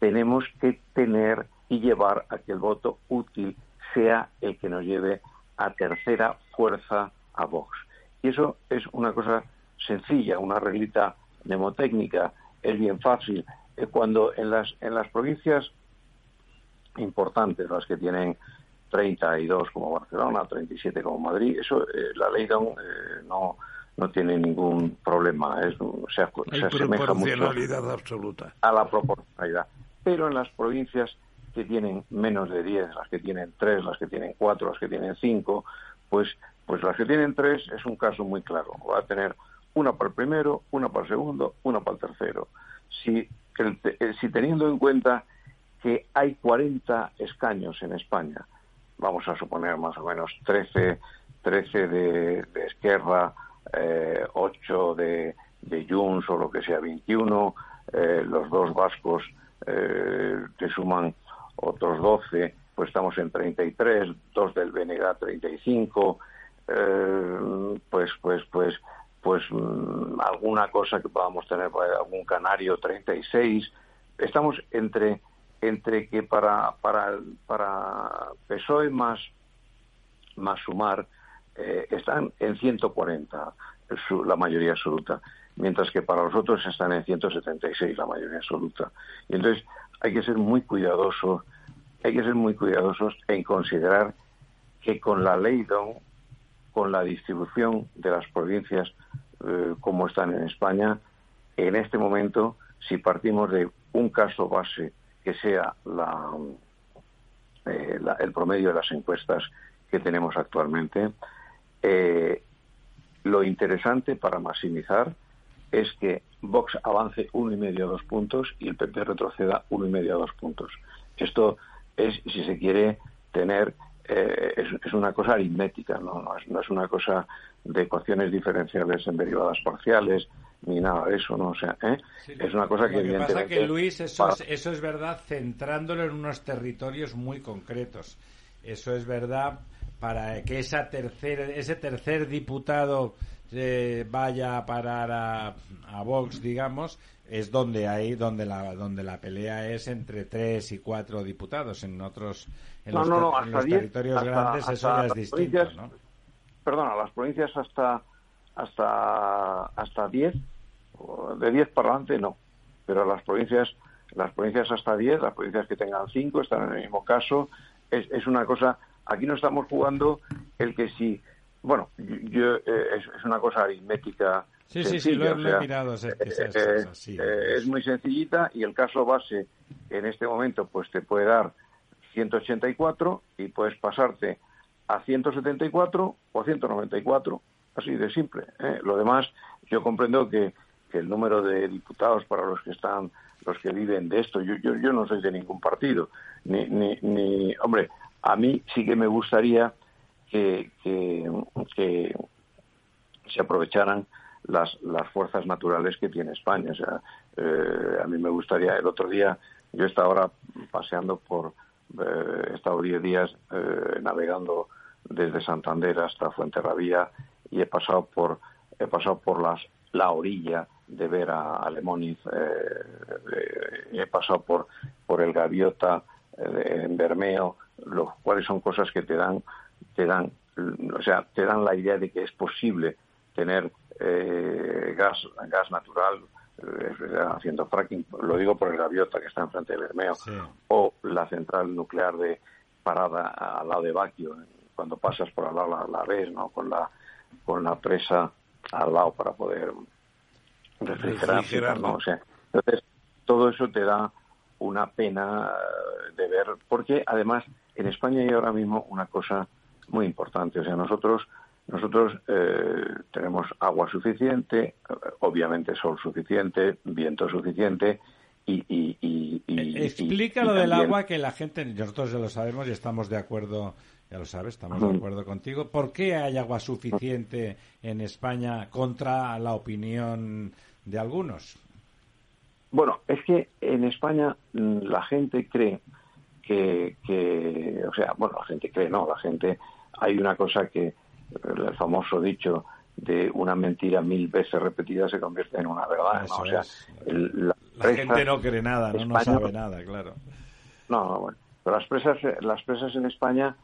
tenemos que tener y llevar a que el voto útil sea el que nos lleve a tercera fuerza a Vox. Y eso es una cosa sencilla, una reglita mnemotécnica, es bien fácil. Eh, cuando en las, en las provincias importantes, las que tienen 32 como Barcelona, 37 como Madrid. Eso, eh, la ley eh, no, no tiene ningún problema. Es, se, se asemeja mucho absoluta. a la proporcionalidad. Pero en las provincias que tienen menos de 10, las que tienen 3, las que tienen 4, las que tienen 5, pues, pues las que tienen 3 es un caso muy claro. Va a tener una para el primero, una para el segundo, una para el tercero. Si, eh, si teniendo en cuenta que hay 40 escaños en España, vamos a suponer más o menos 13, 13 de, de Esquerra, eh, 8 de, de Junts o lo que sea 21, eh, los dos vascos eh, te suman otros 12, pues estamos en 33, dos del BNG 35, eh, pues, pues, pues, pues mm, alguna cosa que podamos tener, pues, algún canario 36. Estamos entre entre que para para para PSOE más más sumar eh, están en 140 su, la mayoría absoluta, mientras que para los otros están en 176 la mayoría absoluta. Y entonces hay que ser muy cuidadosos, hay que ser muy cuidadosos en considerar que con la ley DON, con la distribución de las provincias eh, como están en España, en este momento, si partimos de un caso base que sea eh, la, el promedio de las encuestas que tenemos actualmente, eh, lo interesante para maximizar es que Vox avance uno y medio a dos puntos y el PP retroceda uno y medio a dos puntos. Esto es, si se quiere, tener eh, es, una cosa aritmética. No, es, no es una cosa de ecuaciones diferenciales en derivadas parciales ni nada de eso, ¿no? O sea, ¿eh? sí, es una cosa que Lo que evidentemente... pasa que, Luis, eso, para... es, eso es verdad centrándolo en unos territorios muy concretos. Eso es verdad para que esa tercera, ese tercer diputado eh, vaya a parar a, a, Vox, digamos, es donde hay donde la donde la pelea es entre tres y cuatro diputados. En otros en no, los, no, no, ter, en los diez, territorios hasta, grandes hasta eso ya es distinto, ¿no? Perdona, las provincias hasta hasta hasta 10 de 10 para adelante no, pero las provincias las provincias hasta 10, las provincias que tengan 5 están en el mismo caso, es, es una cosa aquí no estamos jugando el que si bueno, yo, eh, es, es, una cosa aritmética. Sí, sencilla, sí, sí, lo, he, o sea, he mirado. Es, es, eh, eh, muy sencillita y el caso base en este momento pues te puede dar 184 y puedes pasarte a 174 o a 194, así de simple. ¿eh? Lo demás, yo comprendo que, que, el número de diputados para los que están, los que viven de esto, yo, yo, yo no soy de ningún partido, ni, ni, ni, hombre, a mí sí que me gustaría que, que, se aprovecharan las, las fuerzas naturales que tiene España. O sea, eh, a mí me gustaría, el otro día, yo estaba ahora paseando por, eh, he estado 10 días eh, navegando desde Santander hasta Fuenterrabía y he pasado por, he pasado por las, la orilla de ver a, a Lemoniz, he pasado por, por el Gaviota en Bermeo, lo cuales son cosas que te dan te dan, o sea, te dan la idea de que es posible tener eh, gas, gas natural eh, haciendo fracking, lo digo por el gaviota que está enfrente de Bermeo, sí. o la central nuclear de parada al lado de Baquio, cuando pasas por al lado la, la ves, ¿no? Con la, la presa al lado para poder refrigerar, ¿no? O sea, entonces, todo eso te da una pena de ver, porque además en España hay ahora mismo una cosa muy importante. O sea, nosotros nosotros eh, tenemos agua suficiente, obviamente sol suficiente, viento suficiente y... y, y, y Explica y, lo del agua que la gente, nosotros ya lo sabemos y estamos de acuerdo, ya lo sabes, estamos de acuerdo contigo. ¿Por qué hay agua suficiente en España contra la opinión de algunos? Bueno, es que en España la gente cree que, que, o sea, bueno, la gente cree, no, la gente hay una cosa que el famoso dicho de una mentira mil veces repetida se convierte en una verdad. ¿no? O sea, el, la, la gente no cree nada, ¿no? no sabe nada, claro. No, no, bueno. Pero las presas, las presas en España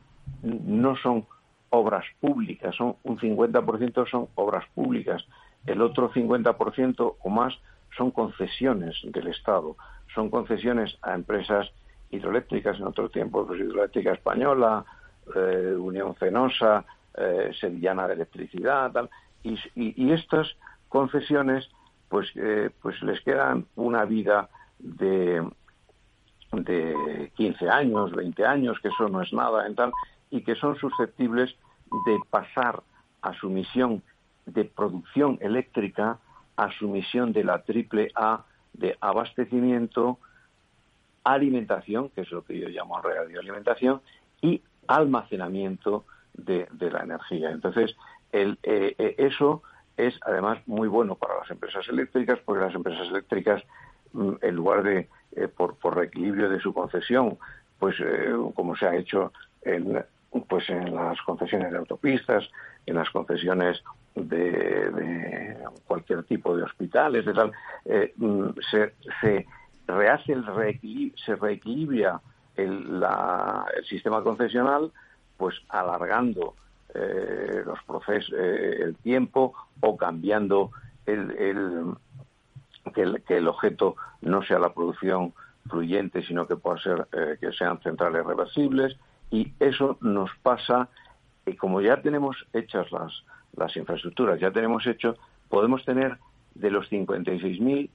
no son obras públicas, son un 50% son obras públicas, el otro 50% o más son concesiones del Estado, son concesiones a empresas hidroeléctricas en otro tiempo, pues hidroeléctrica española, eh, Unión Fenosa, eh, Sevillana de Electricidad, tal, y estas concesiones pues, eh, pues les quedan una vida de, de 15 años, 20 años, que eso no es nada, en tal, y que son susceptibles de pasar a su misión de producción eléctrica a su misión de la triple A de abastecimiento, alimentación, que es lo que yo llamo radioalimentación, y almacenamiento de, la energía. Entonces, el, eso es además muy bueno para las empresas eléctricas porque las empresas eléctricas, mm, en lugar de por, por reequilibrio de su concesión, pues como se ha hecho en, pues en las concesiones de autopistas, en las concesiones de, cualquier tipo de hospitales, de tal, eh, mm, se, se rehace el se reequilibra el, sistema concesional, pues alargando eh, los procesos, eh, el tiempo o cambiando el, que el, que el objeto no sea la producción fluyente, sino que pueda ser que sean centrales reversibles y eso nos pasa, y como ya tenemos hechas las, las infraestructuras, ya tenemos hecho, podemos tener de los 56.000,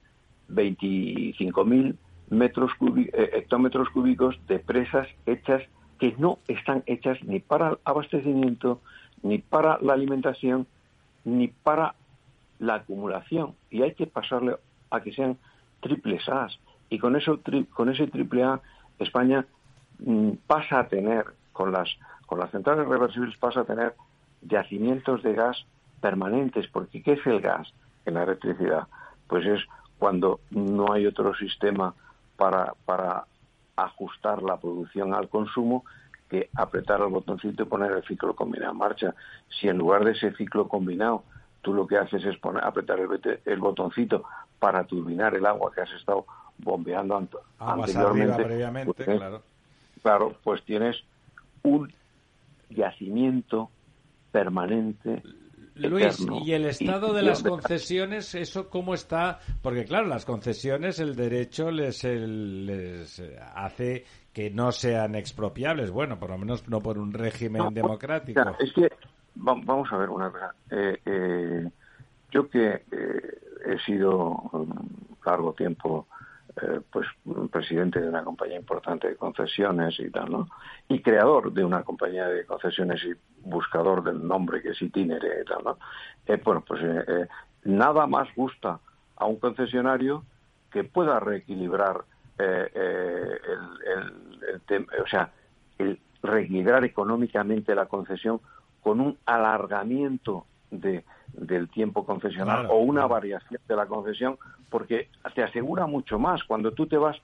25.000 metros eh, hectómetros cúbicos de presas hechas que no están hechas ni para el abastecimiento, ni para la alimentación, ni para la acumulación. Y hay que pasarle a que sean triples A. Y con, eso, con ese triple A, España pasa a tener, con las, con las centrales reversibles, pasa a tener yacimientos de gas permanentes, porque ¿qué es el gas en la electricidad? Pues es cuando no hay otro sistema para, para ajustar la producción al consumo que apretar el botoncito y poner el ciclo combinado en marcha. Si en lugar de ese ciclo combinado tú lo que haces es poner, apretar el, el botoncito para turbinar el agua que has estado bombeando anteriormente, previamente, pues, claro claro, pues tienes un yacimiento permanente. Luis, ¿y el estado de las concesiones, eso cómo está? Porque claro, las concesiones, el derecho les, les hace que no sean expropiables, bueno, por lo menos no por un régimen democrático. es que, vamos a ver una cosa. Eh, eh, yo que eh, he sido un largo tiempo eh, pues presidente de una compañía importante de concesiones y tal, ¿no? Y creador de una compañía de concesiones y buscador del nombre que es Itinere y tal, ¿no? Eh, bueno, pues eh, nada más gusta a un concesionario que pueda reequilibrar el, el, o sea, el reequilibrar económicamente la concesión con un alargamiento de, del tiempo concesional o una variación de la concesión, porque te asegura mucho más cuando tú te vas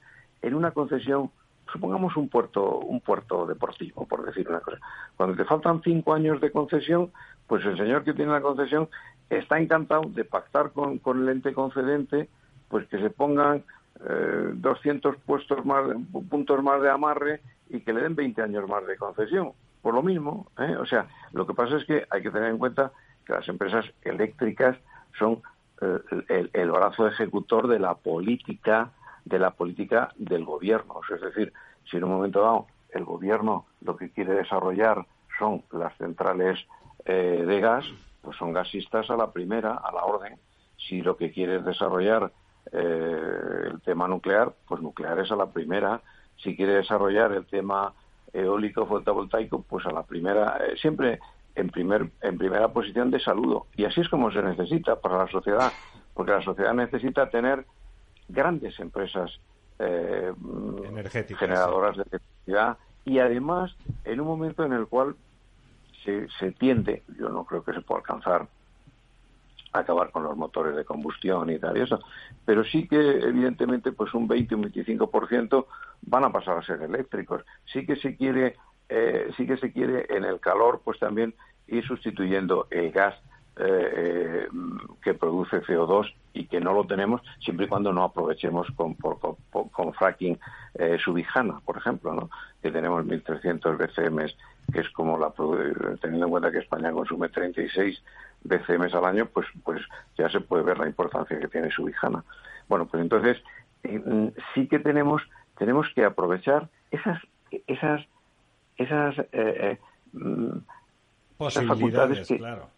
en una concesión, supongamos un puerto, un puerto deportivo, por decir una cosa. Cuando te faltan cinco años de concesión, pues el señor que tiene la concesión está encantado de pactar con, con el ente concedente, pues que se pongan eh, 200 puestos más, puntos más de amarre y que le den 20 años más de concesión. Por lo mismo, ¿eh? o sea, lo que pasa es que hay que tener en cuenta las empresas eléctricas son eh, el, brazo ejecutor de la política de la política del gobierno. Es decir, si en un momento dado el gobierno lo que quiere desarrollar son las centrales eh, de gas, pues son gasistas a la primera, a la orden. Si lo que quiere es desarrollar eh, el tema nuclear, pues nucleares a la primera. Si quiere desarrollar el tema eólico fotovoltaico, pues a la primera. siempre en, primer, en primera posición de saludo. Y así es como se necesita para la sociedad, porque la sociedad necesita tener grandes empresas eh, generadoras de electricidad y además en un momento en el cual se, se tiende, yo no creo que se pueda alcanzar a acabar con los motores de combustión y tal y eso, pero sí que evidentemente pues un 20 un 25% van a pasar a ser eléctricos. Sí que se quiere eh, sí que se quiere en el calor pues también ir sustituyendo el gas eh, eh, que produce CO2 y que no lo tenemos siempre y cuando no aprovechemos con, con, fracking subijana, por ejemplo, ¿no? que tenemos 1.300 BCM, que es como la teniendo en cuenta que España consume 36 BCM al año, pues pues ya se puede ver la importancia que tiene subijana. Bueno, pues entonces sí que tenemos tenemos que aprovechar esas esas esas, eh, eh mm, posibilidades, que, claro.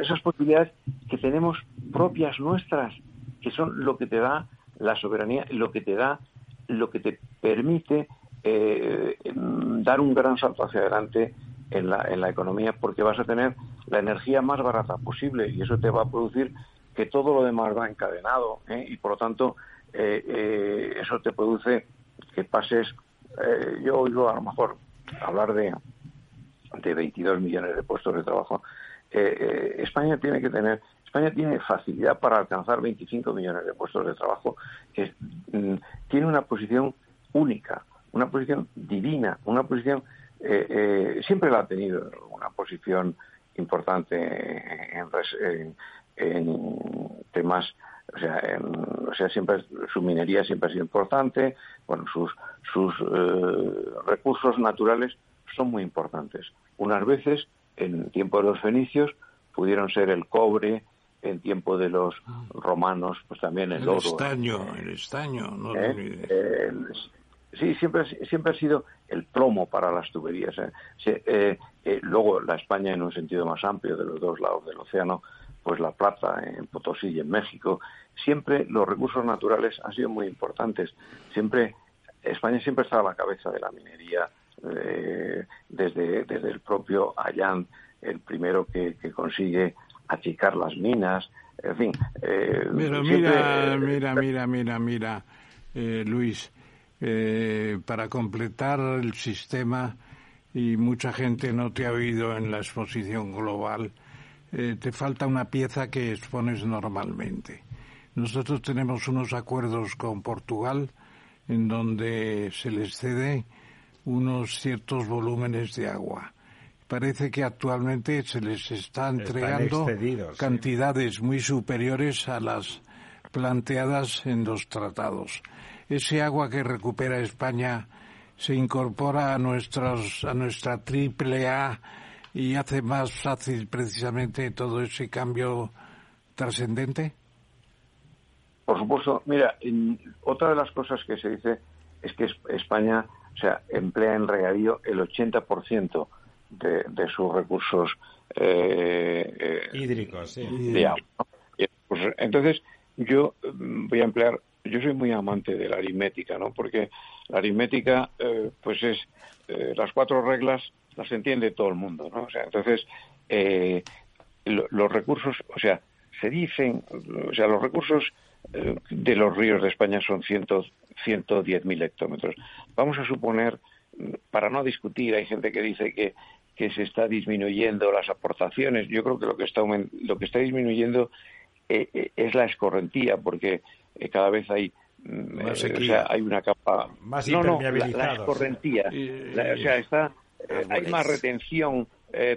esas posibilidades que tenemos propias nuestras, que son lo que te da la soberanía, lo que te da, lo que te permite eh, mm, dar un gran salto hacia adelante en la, en la economía, porque vas a tener la energía más barata posible y eso te va a producir que todo lo demás va encadenado ¿eh? y por lo tanto eso te produce que pases, yo oigo a lo mejor hablar de, de 22 millones de puestos de trabajo. Eh, eh, España tiene que tener, España tiene facilidad para alcanzar 25 millones de puestos de trabajo. Mm, tiene una posición única, una posición divina, una posición eh, siempre la ha tenido, una posición importante en, temas o sea, o sea, siempre su minería siempre ha sido importante, bueno, sus, sus recursos naturales son muy importantes. Unas veces, en tiempo de los fenicios, pudieron ser el cobre, en tiempo de los romanos, pues también el, oro. El estaño, el estaño, no ¿Eh? Sí, siempre, siempre ha sido el plomo para las tuberías. ¿eh? Eh, luego, la España, en un sentido más amplio, de los dos lados del océano, pues la plata en Potosí y en México. Siempre los recursos naturales han sido muy importantes. Siempre España siempre está a la cabeza de la minería eh, desde, desde el propio Allán, el primero que, consigue achicar las minas, en fin. Eh, Pero mira, mira, mira, mira, mira, eh, Luis, para completar el sistema, y mucha gente no te ha oído en la exposición global, te falta una pieza que expones normalmente. Nosotros tenemos unos acuerdos con Portugal en donde se les cede unos ciertos volúmenes de agua. Parece que actualmente se les está entregando cantidades muy superiores a las planteadas en los tratados. Ese agua que recupera España se incorpora a, nuestros, a nuestra triple A y hace más fácil precisamente todo ese cambio trascendente? Por supuesto, mira, otra de las cosas que se dice es que España o sea, emplea en regadío el 80% de, de sus recursos eh, eh, hídricos, sí. de agua. Pues, entonces, yo mm, voy a emplear, yo soy muy amante de la aritmética, ¿no? Porque la aritmética, eh, pues es las cuatro reglas las entiende todo el mundo, ¿no? O sea, entonces los recursos, o sea, se dicen, o sea, los recursos de los ríos de España son cientos 110.000 hectómetros. Vamos a suponer, para no discutir, hay gente que dice que, que se está disminuyendo las aportaciones. Yo creo que lo que está, lo que está disminuyendo eh, eh, es la escorrentía, porque eh, cada vez hay o sea, hay una capa más no, no, la, escorrentía. o sea, está, hay más retención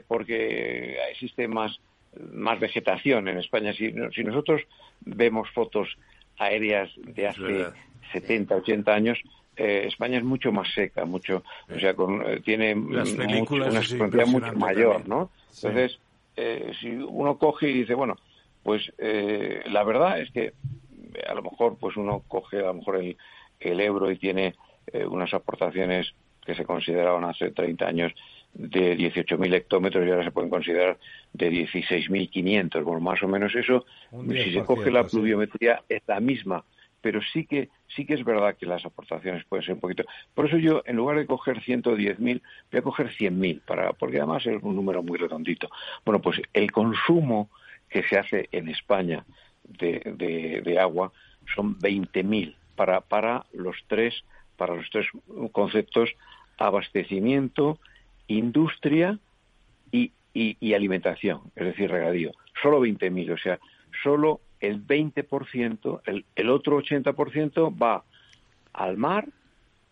porque existe más más vegetación en España. Si, si nosotros vemos fotos aéreas de hace 70, 80 años, eh, España es mucho más seca, mucho, o sea, eh, tiene una frontera mucho mayor, ¿no? Entonces, eh, si uno coge y dice, bueno, pues la verdad es que a lo mejor, pues uno coge a lo mejor el, el Ebro y tiene unas aportaciones que se consideraban hace 30 años de 18.000 hectómetros y ahora se pueden considerar de 16.500. Bueno, más o menos eso, si se coge la pluviometría, es la misma pero sí que sí que es verdad que las aportaciones pueden ser un poquito. Por eso yo, en lugar de coger 110.000, voy a coger 100.000, para, porque además es un número muy redondito. Bueno, pues el consumo que se hace en España de, de, agua son 20.000 para, para los tres para los tres conceptos abastecimiento, industria y, y, alimentación, es decir, regadío. Solo 20.000, o sea, solo el 20%, el, el otro 80% va al mar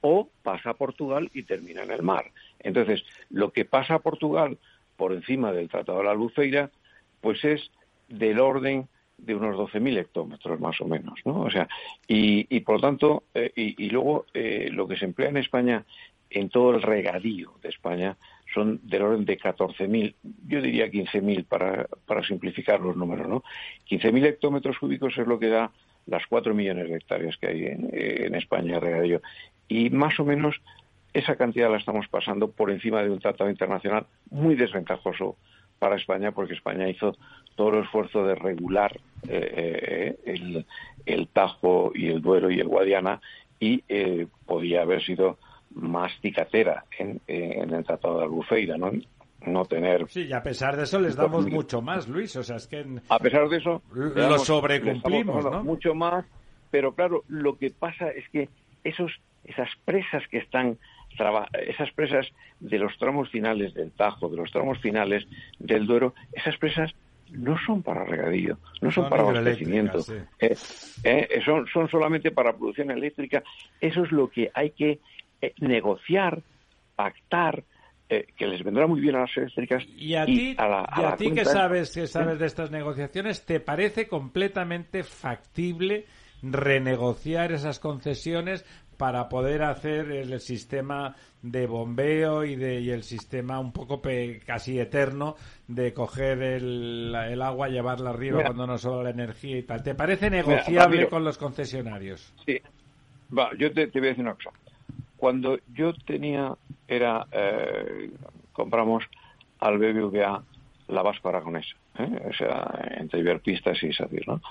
o pasa a Portugal y termina en el mar. Entonces, lo que pasa a Portugal por encima del Tratado de la Albufeira, pues es del orden de unos 12.000 hectómetros más o menos, ¿no? O sea, y, y por lo tanto, eh, y, luego eh, lo que se emplea en España en todo el regadío de España son del orden de 14.000, yo diría 15.000 para, para simplificar los números, ¿no? 15.000 hectómetros cúbicos es lo que da las 4 millones de hectáreas que hay en, España regadío. Y más o menos esa cantidad la estamos pasando por encima de un tratado internacional muy desventajoso para España porque España hizo todo el esfuerzo de regular eh, eh, el, el, Tajo y el Duero y el Guadiana y eh, podía haber sido más cicatera en, en el Tratado de Albufeira, ¿no? no tener... Sí, y a pesar de eso les damos mucho más, Luis, o sea, es que... A pesar de eso... Lo sobrecumplimos, ¿no? Mucho más, pero claro, lo que pasa es que esos, esas presas que están esas presas de los tramos finales del Tajo, de los tramos finales del Duero, esas presas no son para regadío, no son, para abastecimiento, eh, eh, son, son solamente para producción eléctrica. Eso es lo que hay que eh, negociar, pactar, que les vendrá muy bien a las eléctricas. Y a ti, que sabes, que sabes de estas negociaciones, ¿te parece completamente factible renegociar esas concesiones para poder hacer el sistema de bombeo y, de, y el sistema un poco casi eterno de coger el, el agua, llevarla arriba cuando no sobra la energía y tal. ¿Te parece negociable con los concesionarios? Sí. Va, yo te, voy a decir una cosa. Cuando yo tenía, era, eh, compramos al BBVA la Vasco Aragonesa, ¿eh? o sea, entre Iberpistas y Sadir, ¿no?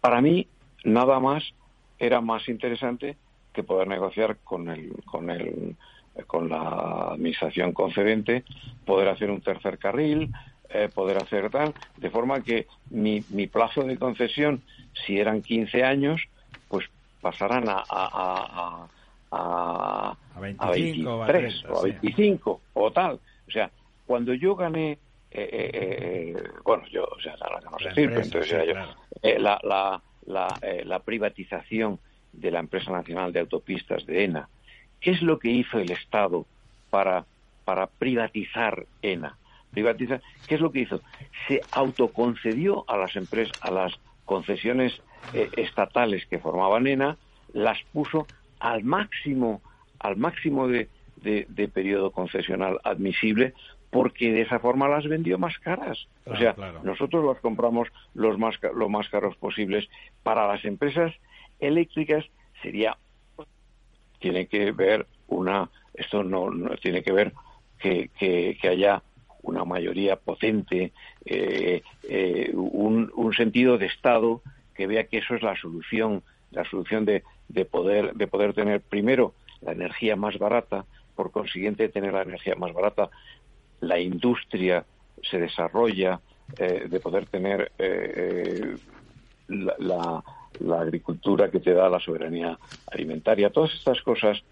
Para mí, nada más era más interesante que poder negociar con el, con el, con la administración concedente, poder hacer un tercer carril, eh, poder hacer tal, de forma que mi, mi plazo de concesión, si eran 15 años, pues pasarán a, a, 25, 23 o a 25 o tal. O sea, cuando yo gané, eh, eh, bueno, yo, o sea, la, no sé decir, entonces yo, la, la, la, la privatización de la empresa nacional de autopistas de ENA. ¿Qué es lo que hizo el Estado para, para privatizar ENA? Privatizar, ¿Qué es lo que hizo? Se autoconcedió a las empresas, a las concesiones eh, estatales que formaban ENA, las puso al máximo, al máximo de, de, periodo concesional admisible, porque de esa forma las vendió más caras. o sea, nosotros las compramos los más, lo más caros posibles. Para las empresas eléctricas sería tiene que ver una esto no, tiene que ver que, que, haya una mayoría potente eh, eh, un, un, sentido de estado que vea que eso es la solución la solución de, de poder de poder tener primero la energía más barata por consiguiente tener la energía más barata la industria se desarrolla eh, de poder tener la la agricultura que te da la soberanía alimentaria. Todas estas cosas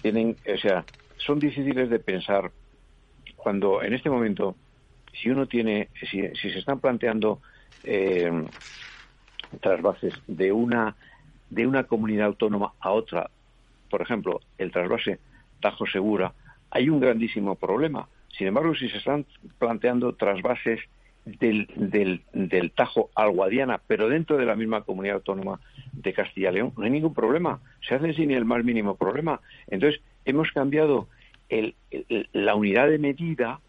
tienen, o sea, son difíciles de pensar cuando en este momento, si uno tiene, si, se están planteando eh, trasvases de una de una comunidad autónoma a otra, por ejemplo, el trasvase Tajo Segura, hay un grandísimo problema. Sin embargo, si se están planteando trasvases del, del, del Tajo al Guadiana, pero dentro de la misma comunidad autónoma de Castilla y León, no hay ningún problema. Se hace sin el más mínimo problema. Entonces, hemos cambiado el, la unidad de medida,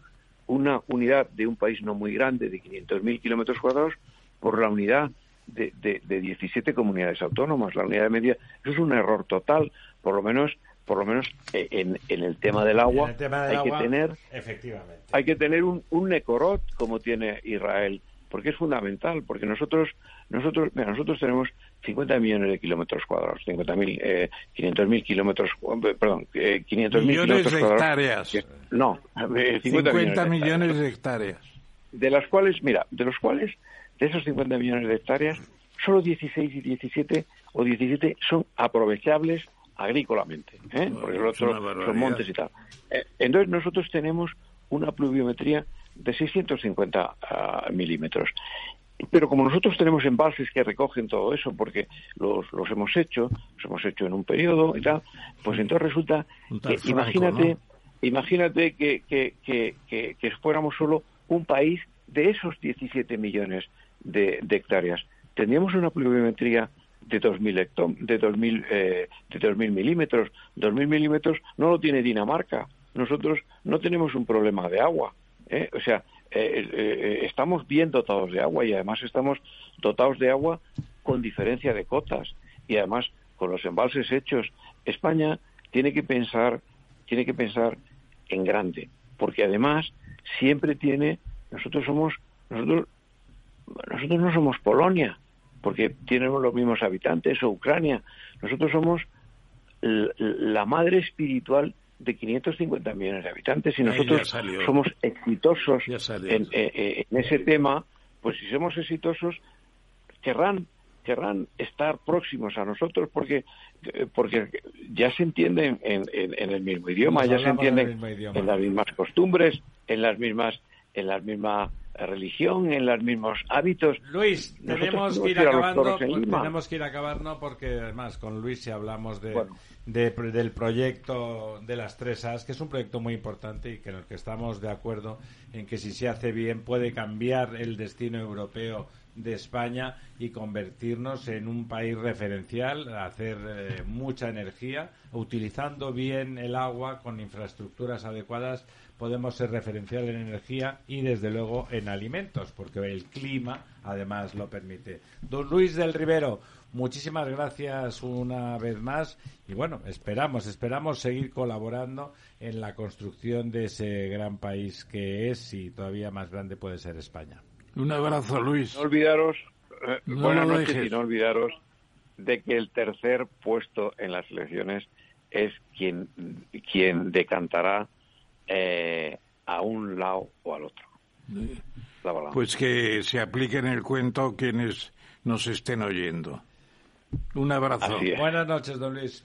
una unidad de un país no muy grande, de 500.000 kilómetros cuadrados, por la unidad de, de, de 17 comunidades autónomas. La unidad de medida, eso es un error total. Por lo menos por lo menos eh, en, en el tema del agua hay que tener efectivamente hay que tener un, un necorot como tiene Israel porque es fundamental porque nosotros nosotros mira, nosotros tenemos 50 millones de kilómetros cuadrados 50 mil eh, 500 mil kilómetros perdón eh, 500 mil kilómetros de hectáreas no 50, millones, de hectáreas de las cuales mira de los cuales de esos 50 millones de hectáreas solo 16 y 17 o 17 son aprovechables agrícolamente, ¿eh? porque los otros son montes y tal. Eh, entonces nosotros tenemos una pluviometría de 650 ah, milímetros. Pero como nosotros tenemos embalses que recogen todo eso, porque los, los hemos hecho, los hemos hecho en un periodo y tal, pues entonces resulta que imagínate, imagínate que, que, que, que, fuéramos solo un país de esos 17 millones de, de hectáreas. Tendríamos una pluviometría de 2.000 de 2000 eh, de 2000 milímetros 2.000 milímetros no lo tiene Dinamarca nosotros no tenemos un problema de agua ¿eh? o sea eh, eh, estamos bien dotados de agua y además estamos dotados de agua con diferencia de cotas y además con los embalses hechos España tiene que pensar tiene que pensar en grande porque además siempre tiene nosotros somos nosotros nosotros no somos Polonia porque tienen los mismos habitantes, o Ucrania. Nosotros somos la madre espiritual de 550 millones de habitantes y nosotros somos exitosos en, ese tema, pues si somos exitosos, querrán querrán estar próximos a nosotros porque porque ya se entienden en, el mismo idioma, ya se entienden en las mismas costumbres, en las mismas en las mismas religión, en los mismos hábitos. Luis, tenemos que ir acabando, tenemos que ir acabando porque además con Luis si hablamos de, del proyecto de las tres As, que es un proyecto muy importante y que en el que estamos de acuerdo en que si se hace bien puede cambiar el destino europeo de España y convertirnos en un país referencial, hacer eh, mucha energía, utilizando bien el agua con infraestructuras adecuadas podemos ser referencial en energía y desde luego en alimentos, porque el clima además lo permite. Don Luis del Rivero, muchísimas gracias una vez más y bueno, esperamos, esperamos seguir colaborando en la construcción de ese gran país que es y todavía más grande puede ser España. Un abrazo, Luis. No olvidaros, eh, buenas noches y no olvidaros de que el tercer puesto en las elecciones es quien, quien decantará eh, a un lado o al otro. Pues que se aplique en el cuento quienes nos estén oyendo. Un abrazo. Buenas noches, don Luis.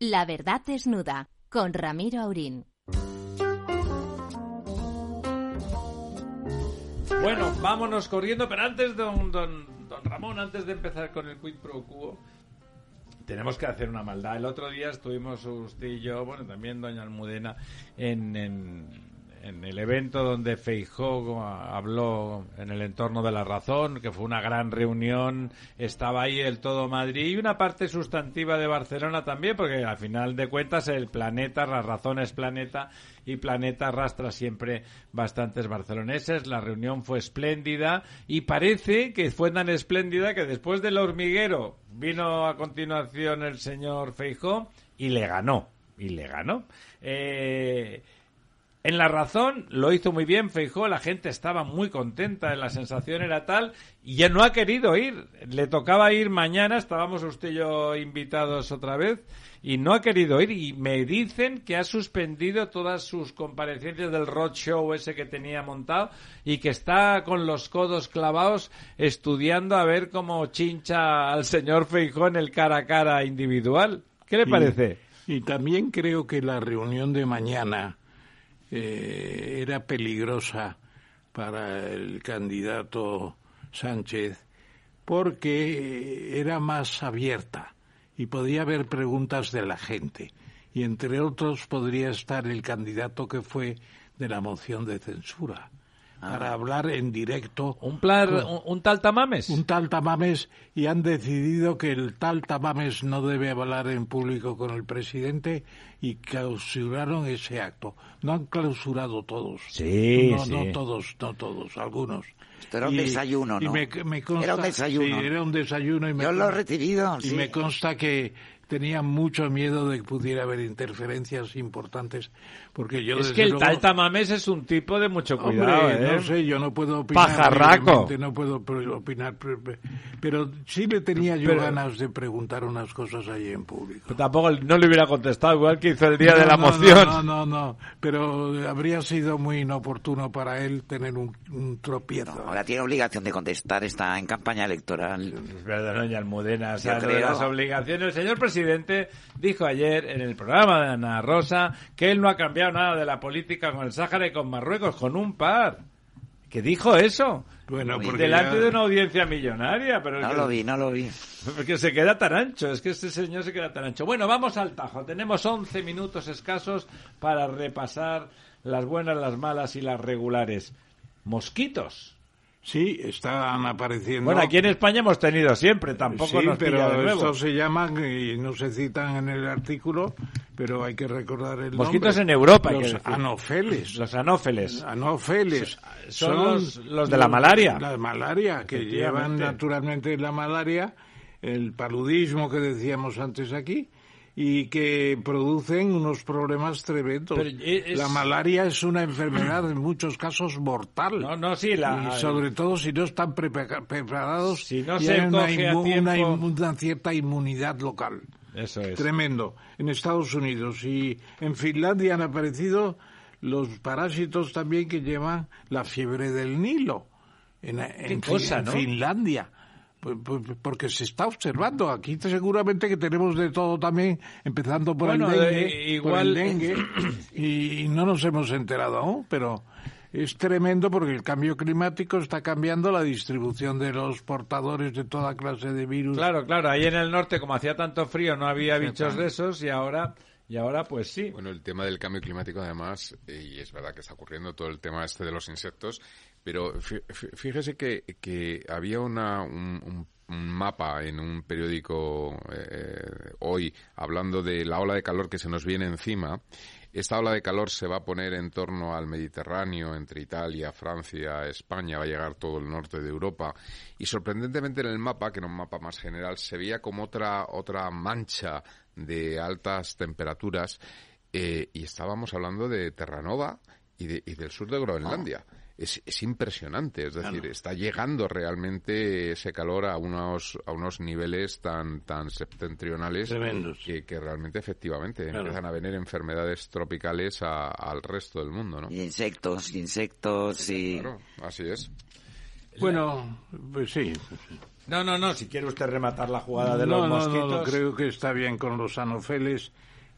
La verdad desnuda, con Ramiro Aurín. Bueno, vámonos corriendo, pero antes, don, don, don Ramón, antes de empezar con el quid pro quo, tenemos que hacer una maldad. El otro día estuvimos usted y yo, bueno, también doña Almudena, en, en en el evento donde Feijó habló en el entorno de la razón, que fue una gran reunión, estaba ahí el todo Madrid y una parte sustantiva de Barcelona también, porque al final de cuentas el planeta, la razón es planeta y planeta arrastra siempre bastantes barceloneses. La reunión fue espléndida y parece que fue tan espléndida que después del hormiguero vino a continuación el señor Feijó y le ganó. Y le ganó. Eh, en la razón lo hizo muy bien Feijó, la gente estaba muy contenta, la sensación era tal y ya no ha querido ir. Le tocaba ir mañana, estábamos usted y yo invitados otra vez y no ha querido ir y me dicen que ha suspendido todas sus comparecencias del roadshow ese que tenía montado y que está con los codos clavados estudiando a ver cómo chincha al señor Feijó en el cara a cara individual. ¿Qué le parece? y también creo que la reunión de mañana eh, era peligrosa para el candidato Sánchez porque era más abierta y podía haber preguntas de la gente. Y entre otros podría estar el candidato que fue de la moción de censura para ah. hablar en directo. ¿Un, plan, un, tal Tamames? Un tal Tamames y han decidido que el tal Tamames no debe hablar en público con el presidente y clausuraron ese acto. No han clausurado todos. Sí, no, no todos, no todos, algunos. era un desayuno, ¿no? me, consta, era un desayuno. Sí, era un desayuno. Y me Yo lo he recibido, Y me consta que tenía mucho miedo de que pudiera haber interferencias importantes porque yo es que el tal Tamames es un tipo de mucho cuidado ¿eh? no sé yo no puedo opinar pajarraco. no puedo opinar pero sí le tenía yo ganas de preguntar unas cosas ahí en público. Tampoco no le hubiera contestado igual que hizo el día de la moción. no no no pero habría sido muy inoportuno para él tener un, tropiezo. Ahora tiene obligación de contestar está en campaña electoral. Es verdad doña Almudena o sea, las obligaciones. El señor presidente presidente dijo ayer en el programa de Ana Rosa que él no ha cambiado nada de la política con el Sáhara y con Marruecos, con un par. Que dijo eso. Bueno, porque delante de una audiencia millonaria. Pero no lo vi, no lo vi. Porque se queda tan ancho, es que este señor se queda tan ancho. Bueno, vamos al tajo. Tenemos 11 minutos escasos para repasar las buenas, las malas y las regulares. Mosquitos. Sí, están apareciendo. Bueno, aquí en España hemos tenido siempre, tampoco sí, pero estos se llaman y no se citan en el artículo pero hay que recordar el Mosquitos nombre. en Europa. Los anófeles. Los anófeles. Anófeles. Son, los, los, de la malaria. La malaria, que llevan naturalmente la malaria, el paludismo que decíamos antes aquí, y que producen unos problemas tremendos. Es... La malaria es una enfermedad en muchos casos mortal. No, no, sí, la... Y sobre todo si no están preparados si no y se hay una, una, una, una cierta inmunidad local. Eso es. Tremendo. En Estados Unidos y en Finlandia han aparecido los parásitos también que llevan la fiebre del Nilo. En, en, cosa, en ¿no? Finlandia. Porque se está observando. Aquí seguramente que tenemos de todo también, empezando por bueno, el dengue, eh, igual... por el dengue y, y no nos hemos enterado aún, pero es tremendo porque el cambio climático está cambiando la distribución de los portadores de toda clase de virus. Claro, claro, ahí en el norte como hacía tanto frío no había bichos de esos y ahora y ahora pues sí. Bueno, el tema del cambio climático además, y es verdad que está ocurriendo todo el tema este de los insectos, pero fíjese que, que había una, un, mapa en un periódico eh, hoy hablando de la ola de calor que se nos viene encima esta ola de calor se va a poner en torno al Mediterráneo, entre Italia, Francia, España, va a llegar todo el norte de Europa. Y sorprendentemente en el mapa, que era un mapa más general, se veía como otra, otra mancha de altas temperaturas. Eh, y estábamos hablando de Terranova y, de, y del sur de Groenlandia. Es, es, impresionante, es decir, claro. está llegando realmente ese calor a unos a unos niveles tan tan septentrionales Tremendos. Que, que realmente efectivamente claro. empiezan a venir enfermedades tropicales a, al resto del mundo, ¿no? Y insectos, insectos y claro, así es. Bueno, pues sí. No, no, no, si quiere usted rematar la jugada de no, los no, mosquitos. No, no, creo que está bien con los anofeles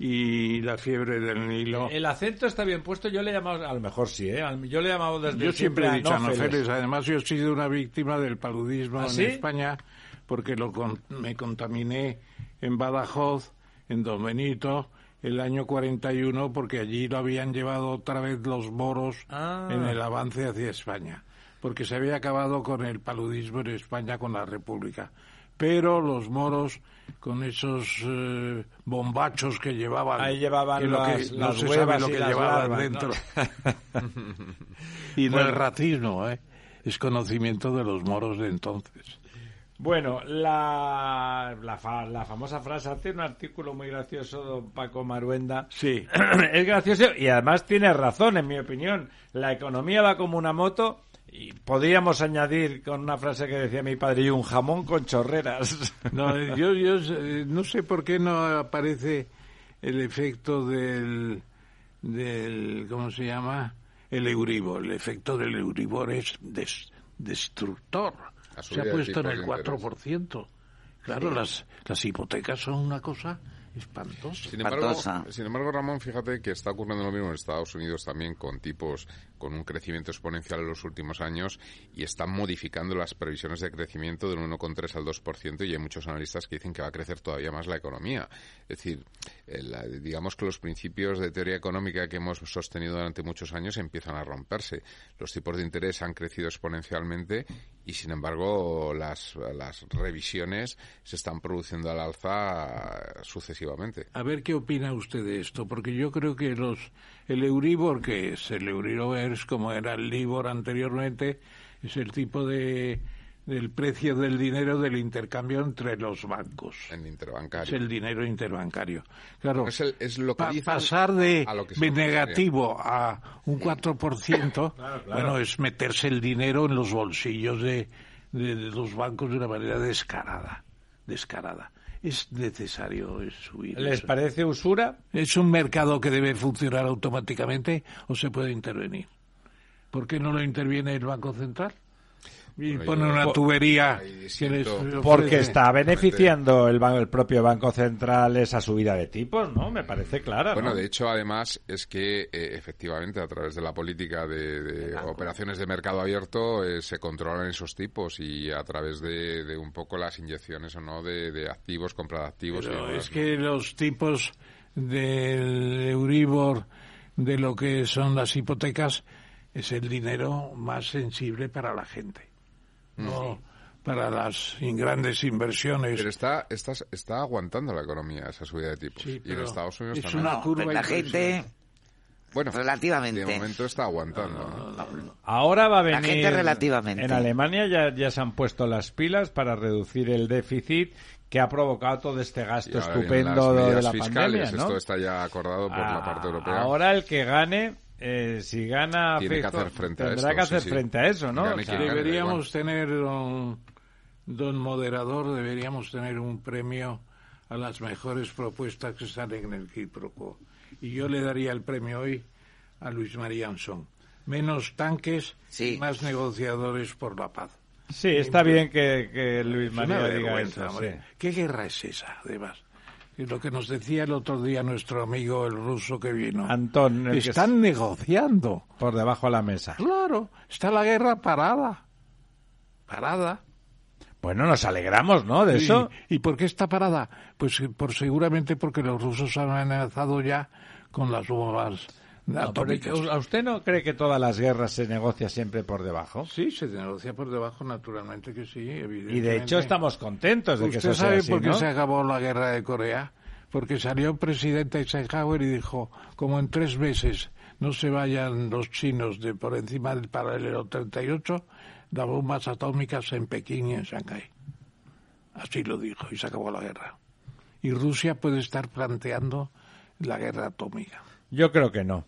y la fiebre del Nilo. El acento está bien puesto, yo le he llamado, a lo mejor sí, ¿eh? Yo le he llamado desde Yo siempre he dicho anófeles. además yo he sido una víctima del paludismo ¿Ah, en sí? España porque lo con, me contaminé en Badajoz, en Don Benito, el año 41 porque allí lo habían llevado otra vez los moros ah. en el avance hacia España, porque se había acabado con el paludismo en España con la República pero los moros con esos eh, bombachos que llevaban ahí llevaban que lo las, que, las no se sabe lo y que las llevaban larvas, dentro ¿no? y no Bueno. es racismo ¿eh? es conocimiento de los moros de entonces Bueno, la, la, fa- la famosa frase, hace un artículo muy gracioso don Paco Maruenda. sí es gracioso y además tiene razón, en mi opinión. La economía va como una moto y podríamos añadir con una frase que decía mi padre, y un jamón con chorreras. no yo, yo no sé por qué no aparece el efecto del del cómo se llama el Euribor el efecto del Euribor es des- destructor se ha puesto en el de 4%. Claro, las, las hipotecas son una cosa espantosa. Sin embargo, Espantosa. sin embargo, Ramón, fíjate que está ocurriendo lo mismo en Estados Unidos también con tipos con un crecimiento exponencial en los últimos años y están modificando las previsiones de crecimiento del 1,3 al 2% y hay muchos analistas que dicen que va a crecer todavía más la economía. Es decir, eh, la- digamos que los principios de teoría económica que hemos sostenido durante muchos años empiezan a romperse. Los tipos de interés han crecido exponencialmente y, sin embargo, las, las revisiones se están produciendo al alza sucesivamente. A ver qué opina usted de esto, porque yo creo que los el Euribor, que es el Euribor, como era el Libor anteriormente, es el tipo de del precio del dinero del intercambio entre los bancos. En Es interbancario. el dinero interbancario. Claro, Es, el- es lo que pa- dicen pasar de, a lo que negativo a un 4%, bueno, es meterse el dinero en los bolsillos de, de- de los bancos de una manera descarada, descarada. Es necesario subir. ¿Les eso. parece usura? ¿Es un mercado que debe funcionar automáticamente o se puede intervenir? ¿Por qué no lo interviene el Banco Central? Y pone una tubería siento- Porque está beneficiando el, ban- el propio Banco Central esa subida de tipos, ¿no? Me parece clara, Bueno, ¿no? de hecho, además, es que eh, efectivamente a través de la política de, de operaciones de mercado abierto eh, se controlan esos tipos y a través de, de un poco las inyecciones o no de, de activos, compra de activos. y Pero demás, es ¿no? que los tipos del Euribor, de lo que son las hipotecas, es el dinero más sensible para la gente. No, para las grandes inversiones. Pero está, está, está aguantando la economía esa subida de tipos. y en Estados Unidos es también. una curva la gente bueno, relativamente. De momento está aguantando. Ahora va a venir. La gente relativamente. En Alemania ya, ya se han puesto las pilas para reducir el déficit que ha provocado todo este gasto estupendo de la pandemia. ¿no? Esto está ya acordado por la parte europea. Ahora el que gane eh, si gana Tiene que hacer frente a tendrá que hacer frente a eso, ¿no? deberíamos tener, don, don, moderador, deberíamos tener un premio a las mejores propuestas que salen en el Quiproquo. Y yo le daría el premio hoy a Luis María Ansón. Menos tanques y más negociadores por la paz. Sí, está bien que, Luis María diga eso. ¿Qué guerra es esa, además? Lo que nos decía el otro día nuestro amigo el ruso que vino. Antón. Están negociando. Por debajo de la mesa. Claro, está la guerra parada. Parada. Bueno, nos alegramos, ¿no? De eso. ¿Y por qué está parada? Pues por seguramente porque los rusos han amenazado ya con las bombas atómicas. ¿A usted no cree que todas las guerras se negocia siempre por debajo? Sí, se negocia por debajo, naturalmente que sí, evidentemente. Y de hecho estamos contentos de que eso sea así, por qué ¿no? se acabó la guerra de Corea? Porque salió el presidente Eisenhower y dijo, como en tres meses no se vayan los chinos de por encima del paralelo 38, las bombas atómicas en Pekín y en Shanghái. Así lo dijo y se acabó la guerra. Y Rusia puede estar planteando la guerra atómica. Yo creo que no.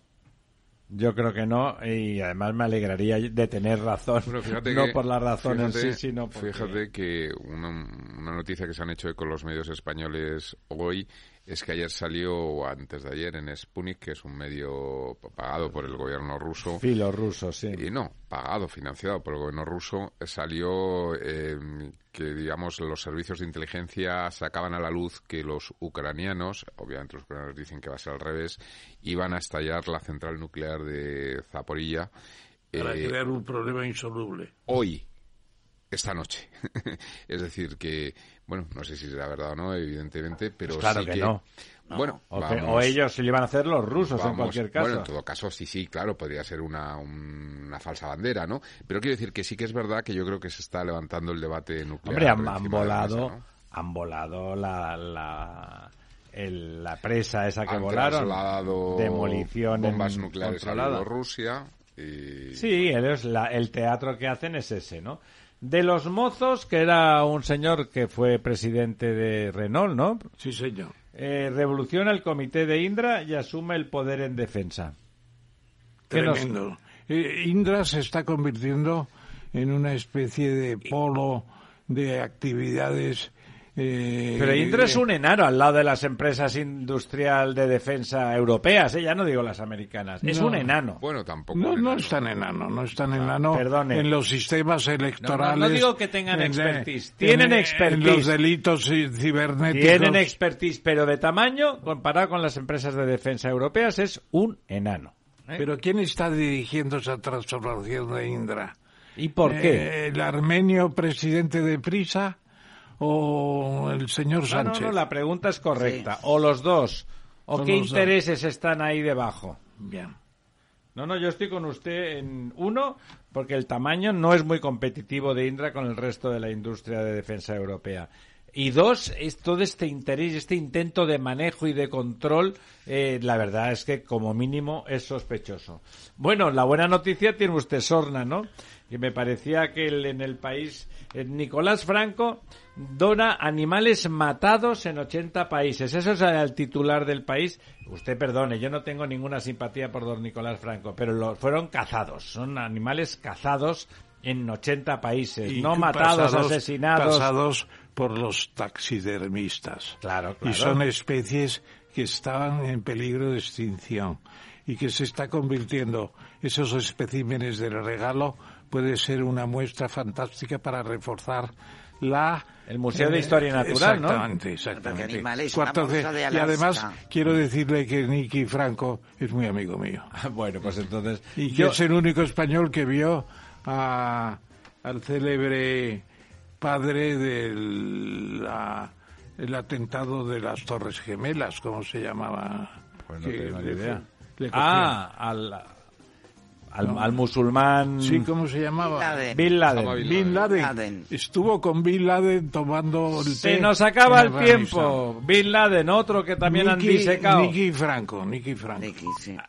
Yo creo que no, y además me alegraría de tener razón, no por la razón en sí, sino porque... Fíjate que una, una, noticia que se han hecho con los medios españoles hoy es que ayer salió, o antes de ayer, en Sputnik, que es un medio pagado por el gobierno ruso. Filo ruso, sí. Y no, pagado, financiado por el gobierno ruso, salió eh, que, digamos, los servicios de inteligencia sacaban a la luz que los ucranianos, obviamente los ucranianos dicen que va a ser al revés, iban a estallar la central nuclear de Zaporilla. Para eh, crear un problema insoluble. Hoy, esta noche. es decir, que, bueno, no sé si será verdad o no, evidentemente, pero pues claro sí que, no. Bueno, o, vamos, o, ellos se lo iban a hacer los rusos en cualquier caso. Bueno, en todo caso, sí, sí, claro, podría ser una, una falsa bandera, ¿no? Pero quiero decir que sí que es verdad que yo creo que se está levantando el debate nuclear. Hombre, han, han volado, mesa, ¿no? han volado la, la, el, la presa esa que han volaron. Demolición bombas nucleares a Rusia. Y... Sí, es la, el teatro que hacen es ese, ¿no? De los mozos, que era un señor que fue presidente de Renault, ¿no? Sí, señor. Eh, revoluciona el comité de Indra y asume el poder en defensa. Tremendo. Nos... Eh, Indra se está convirtiendo en una especie de polo de actividades eh, Pero Indra es un enano al lado de las empresas industrial de defensa europeas, ¿eh? ya no digo las americanas. Es no, un enano. Bueno, tampoco. No, enano. no es tan enano, no es tan enano perdone. en los sistemas electorales. No, no, no digo que tengan expertise. Tienen en, expertise. En los delitos cibernéticos. Tienen expertise, pero de tamaño, comparado con las empresas de defensa europeas, es un enano. ¿eh? Pero ¿quién está dirigiendo esa transformación de Indra? ¿Y por qué? Eh, ¿El armenio presidente de Prisa? O el señor Sánchez? No, no, no, la pregunta es correcta. Sí. O los dos. ¿O Son qué intereses están ahí debajo? Bien. No, no, yo estoy con usted en uno, porque el tamaño no es muy competitivo de Indra con el resto de la industria de defensa europea. Y dos, es todo este interés, este intento de manejo y de control, eh, la verdad es que como mínimo es sospechoso. Bueno, la buena noticia tiene usted Sorna, ¿no? Que me parecía que el, en el país, eh, Nicolás Franco dona animales matados en 80 países. Eso es el titular del país. Usted perdone, yo no tengo ninguna simpatía por don Nicolás Franco, pero lo, fueron cazados. Son animales cazados en 80 países, y no matados, pasados, asesinados. Pasados por los taxidermistas. Claro, claro. Y son especies que estaban en peligro de extinción y que se está convirtiendo esos especímenes del regalo puede ser una muestra fantástica para reforzar la el Museo de Historia Natural, exactamente, ¿no? Exactamente, exactamente. Y además quiero decirle que Nicky Franco es muy amigo mío. bueno, pues entonces y que yo... es el único español que vio a, al célebre padre del la, el atentado de las Torres Gemelas, ¿cómo se llamaba? Pues no tengo ni idea. Le ah, al al, musulmán. Sí, ¿cómo se llamaba? Bin Laden. Bin Laden. Estuvo con Bin Laden tomando el Se nos acaba el tiempo. Bin Laden, otro que también han disecado. Nicky Franco, Nicky Franco.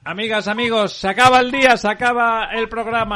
Amigas, amigos, se acaba el día, se acaba el programa.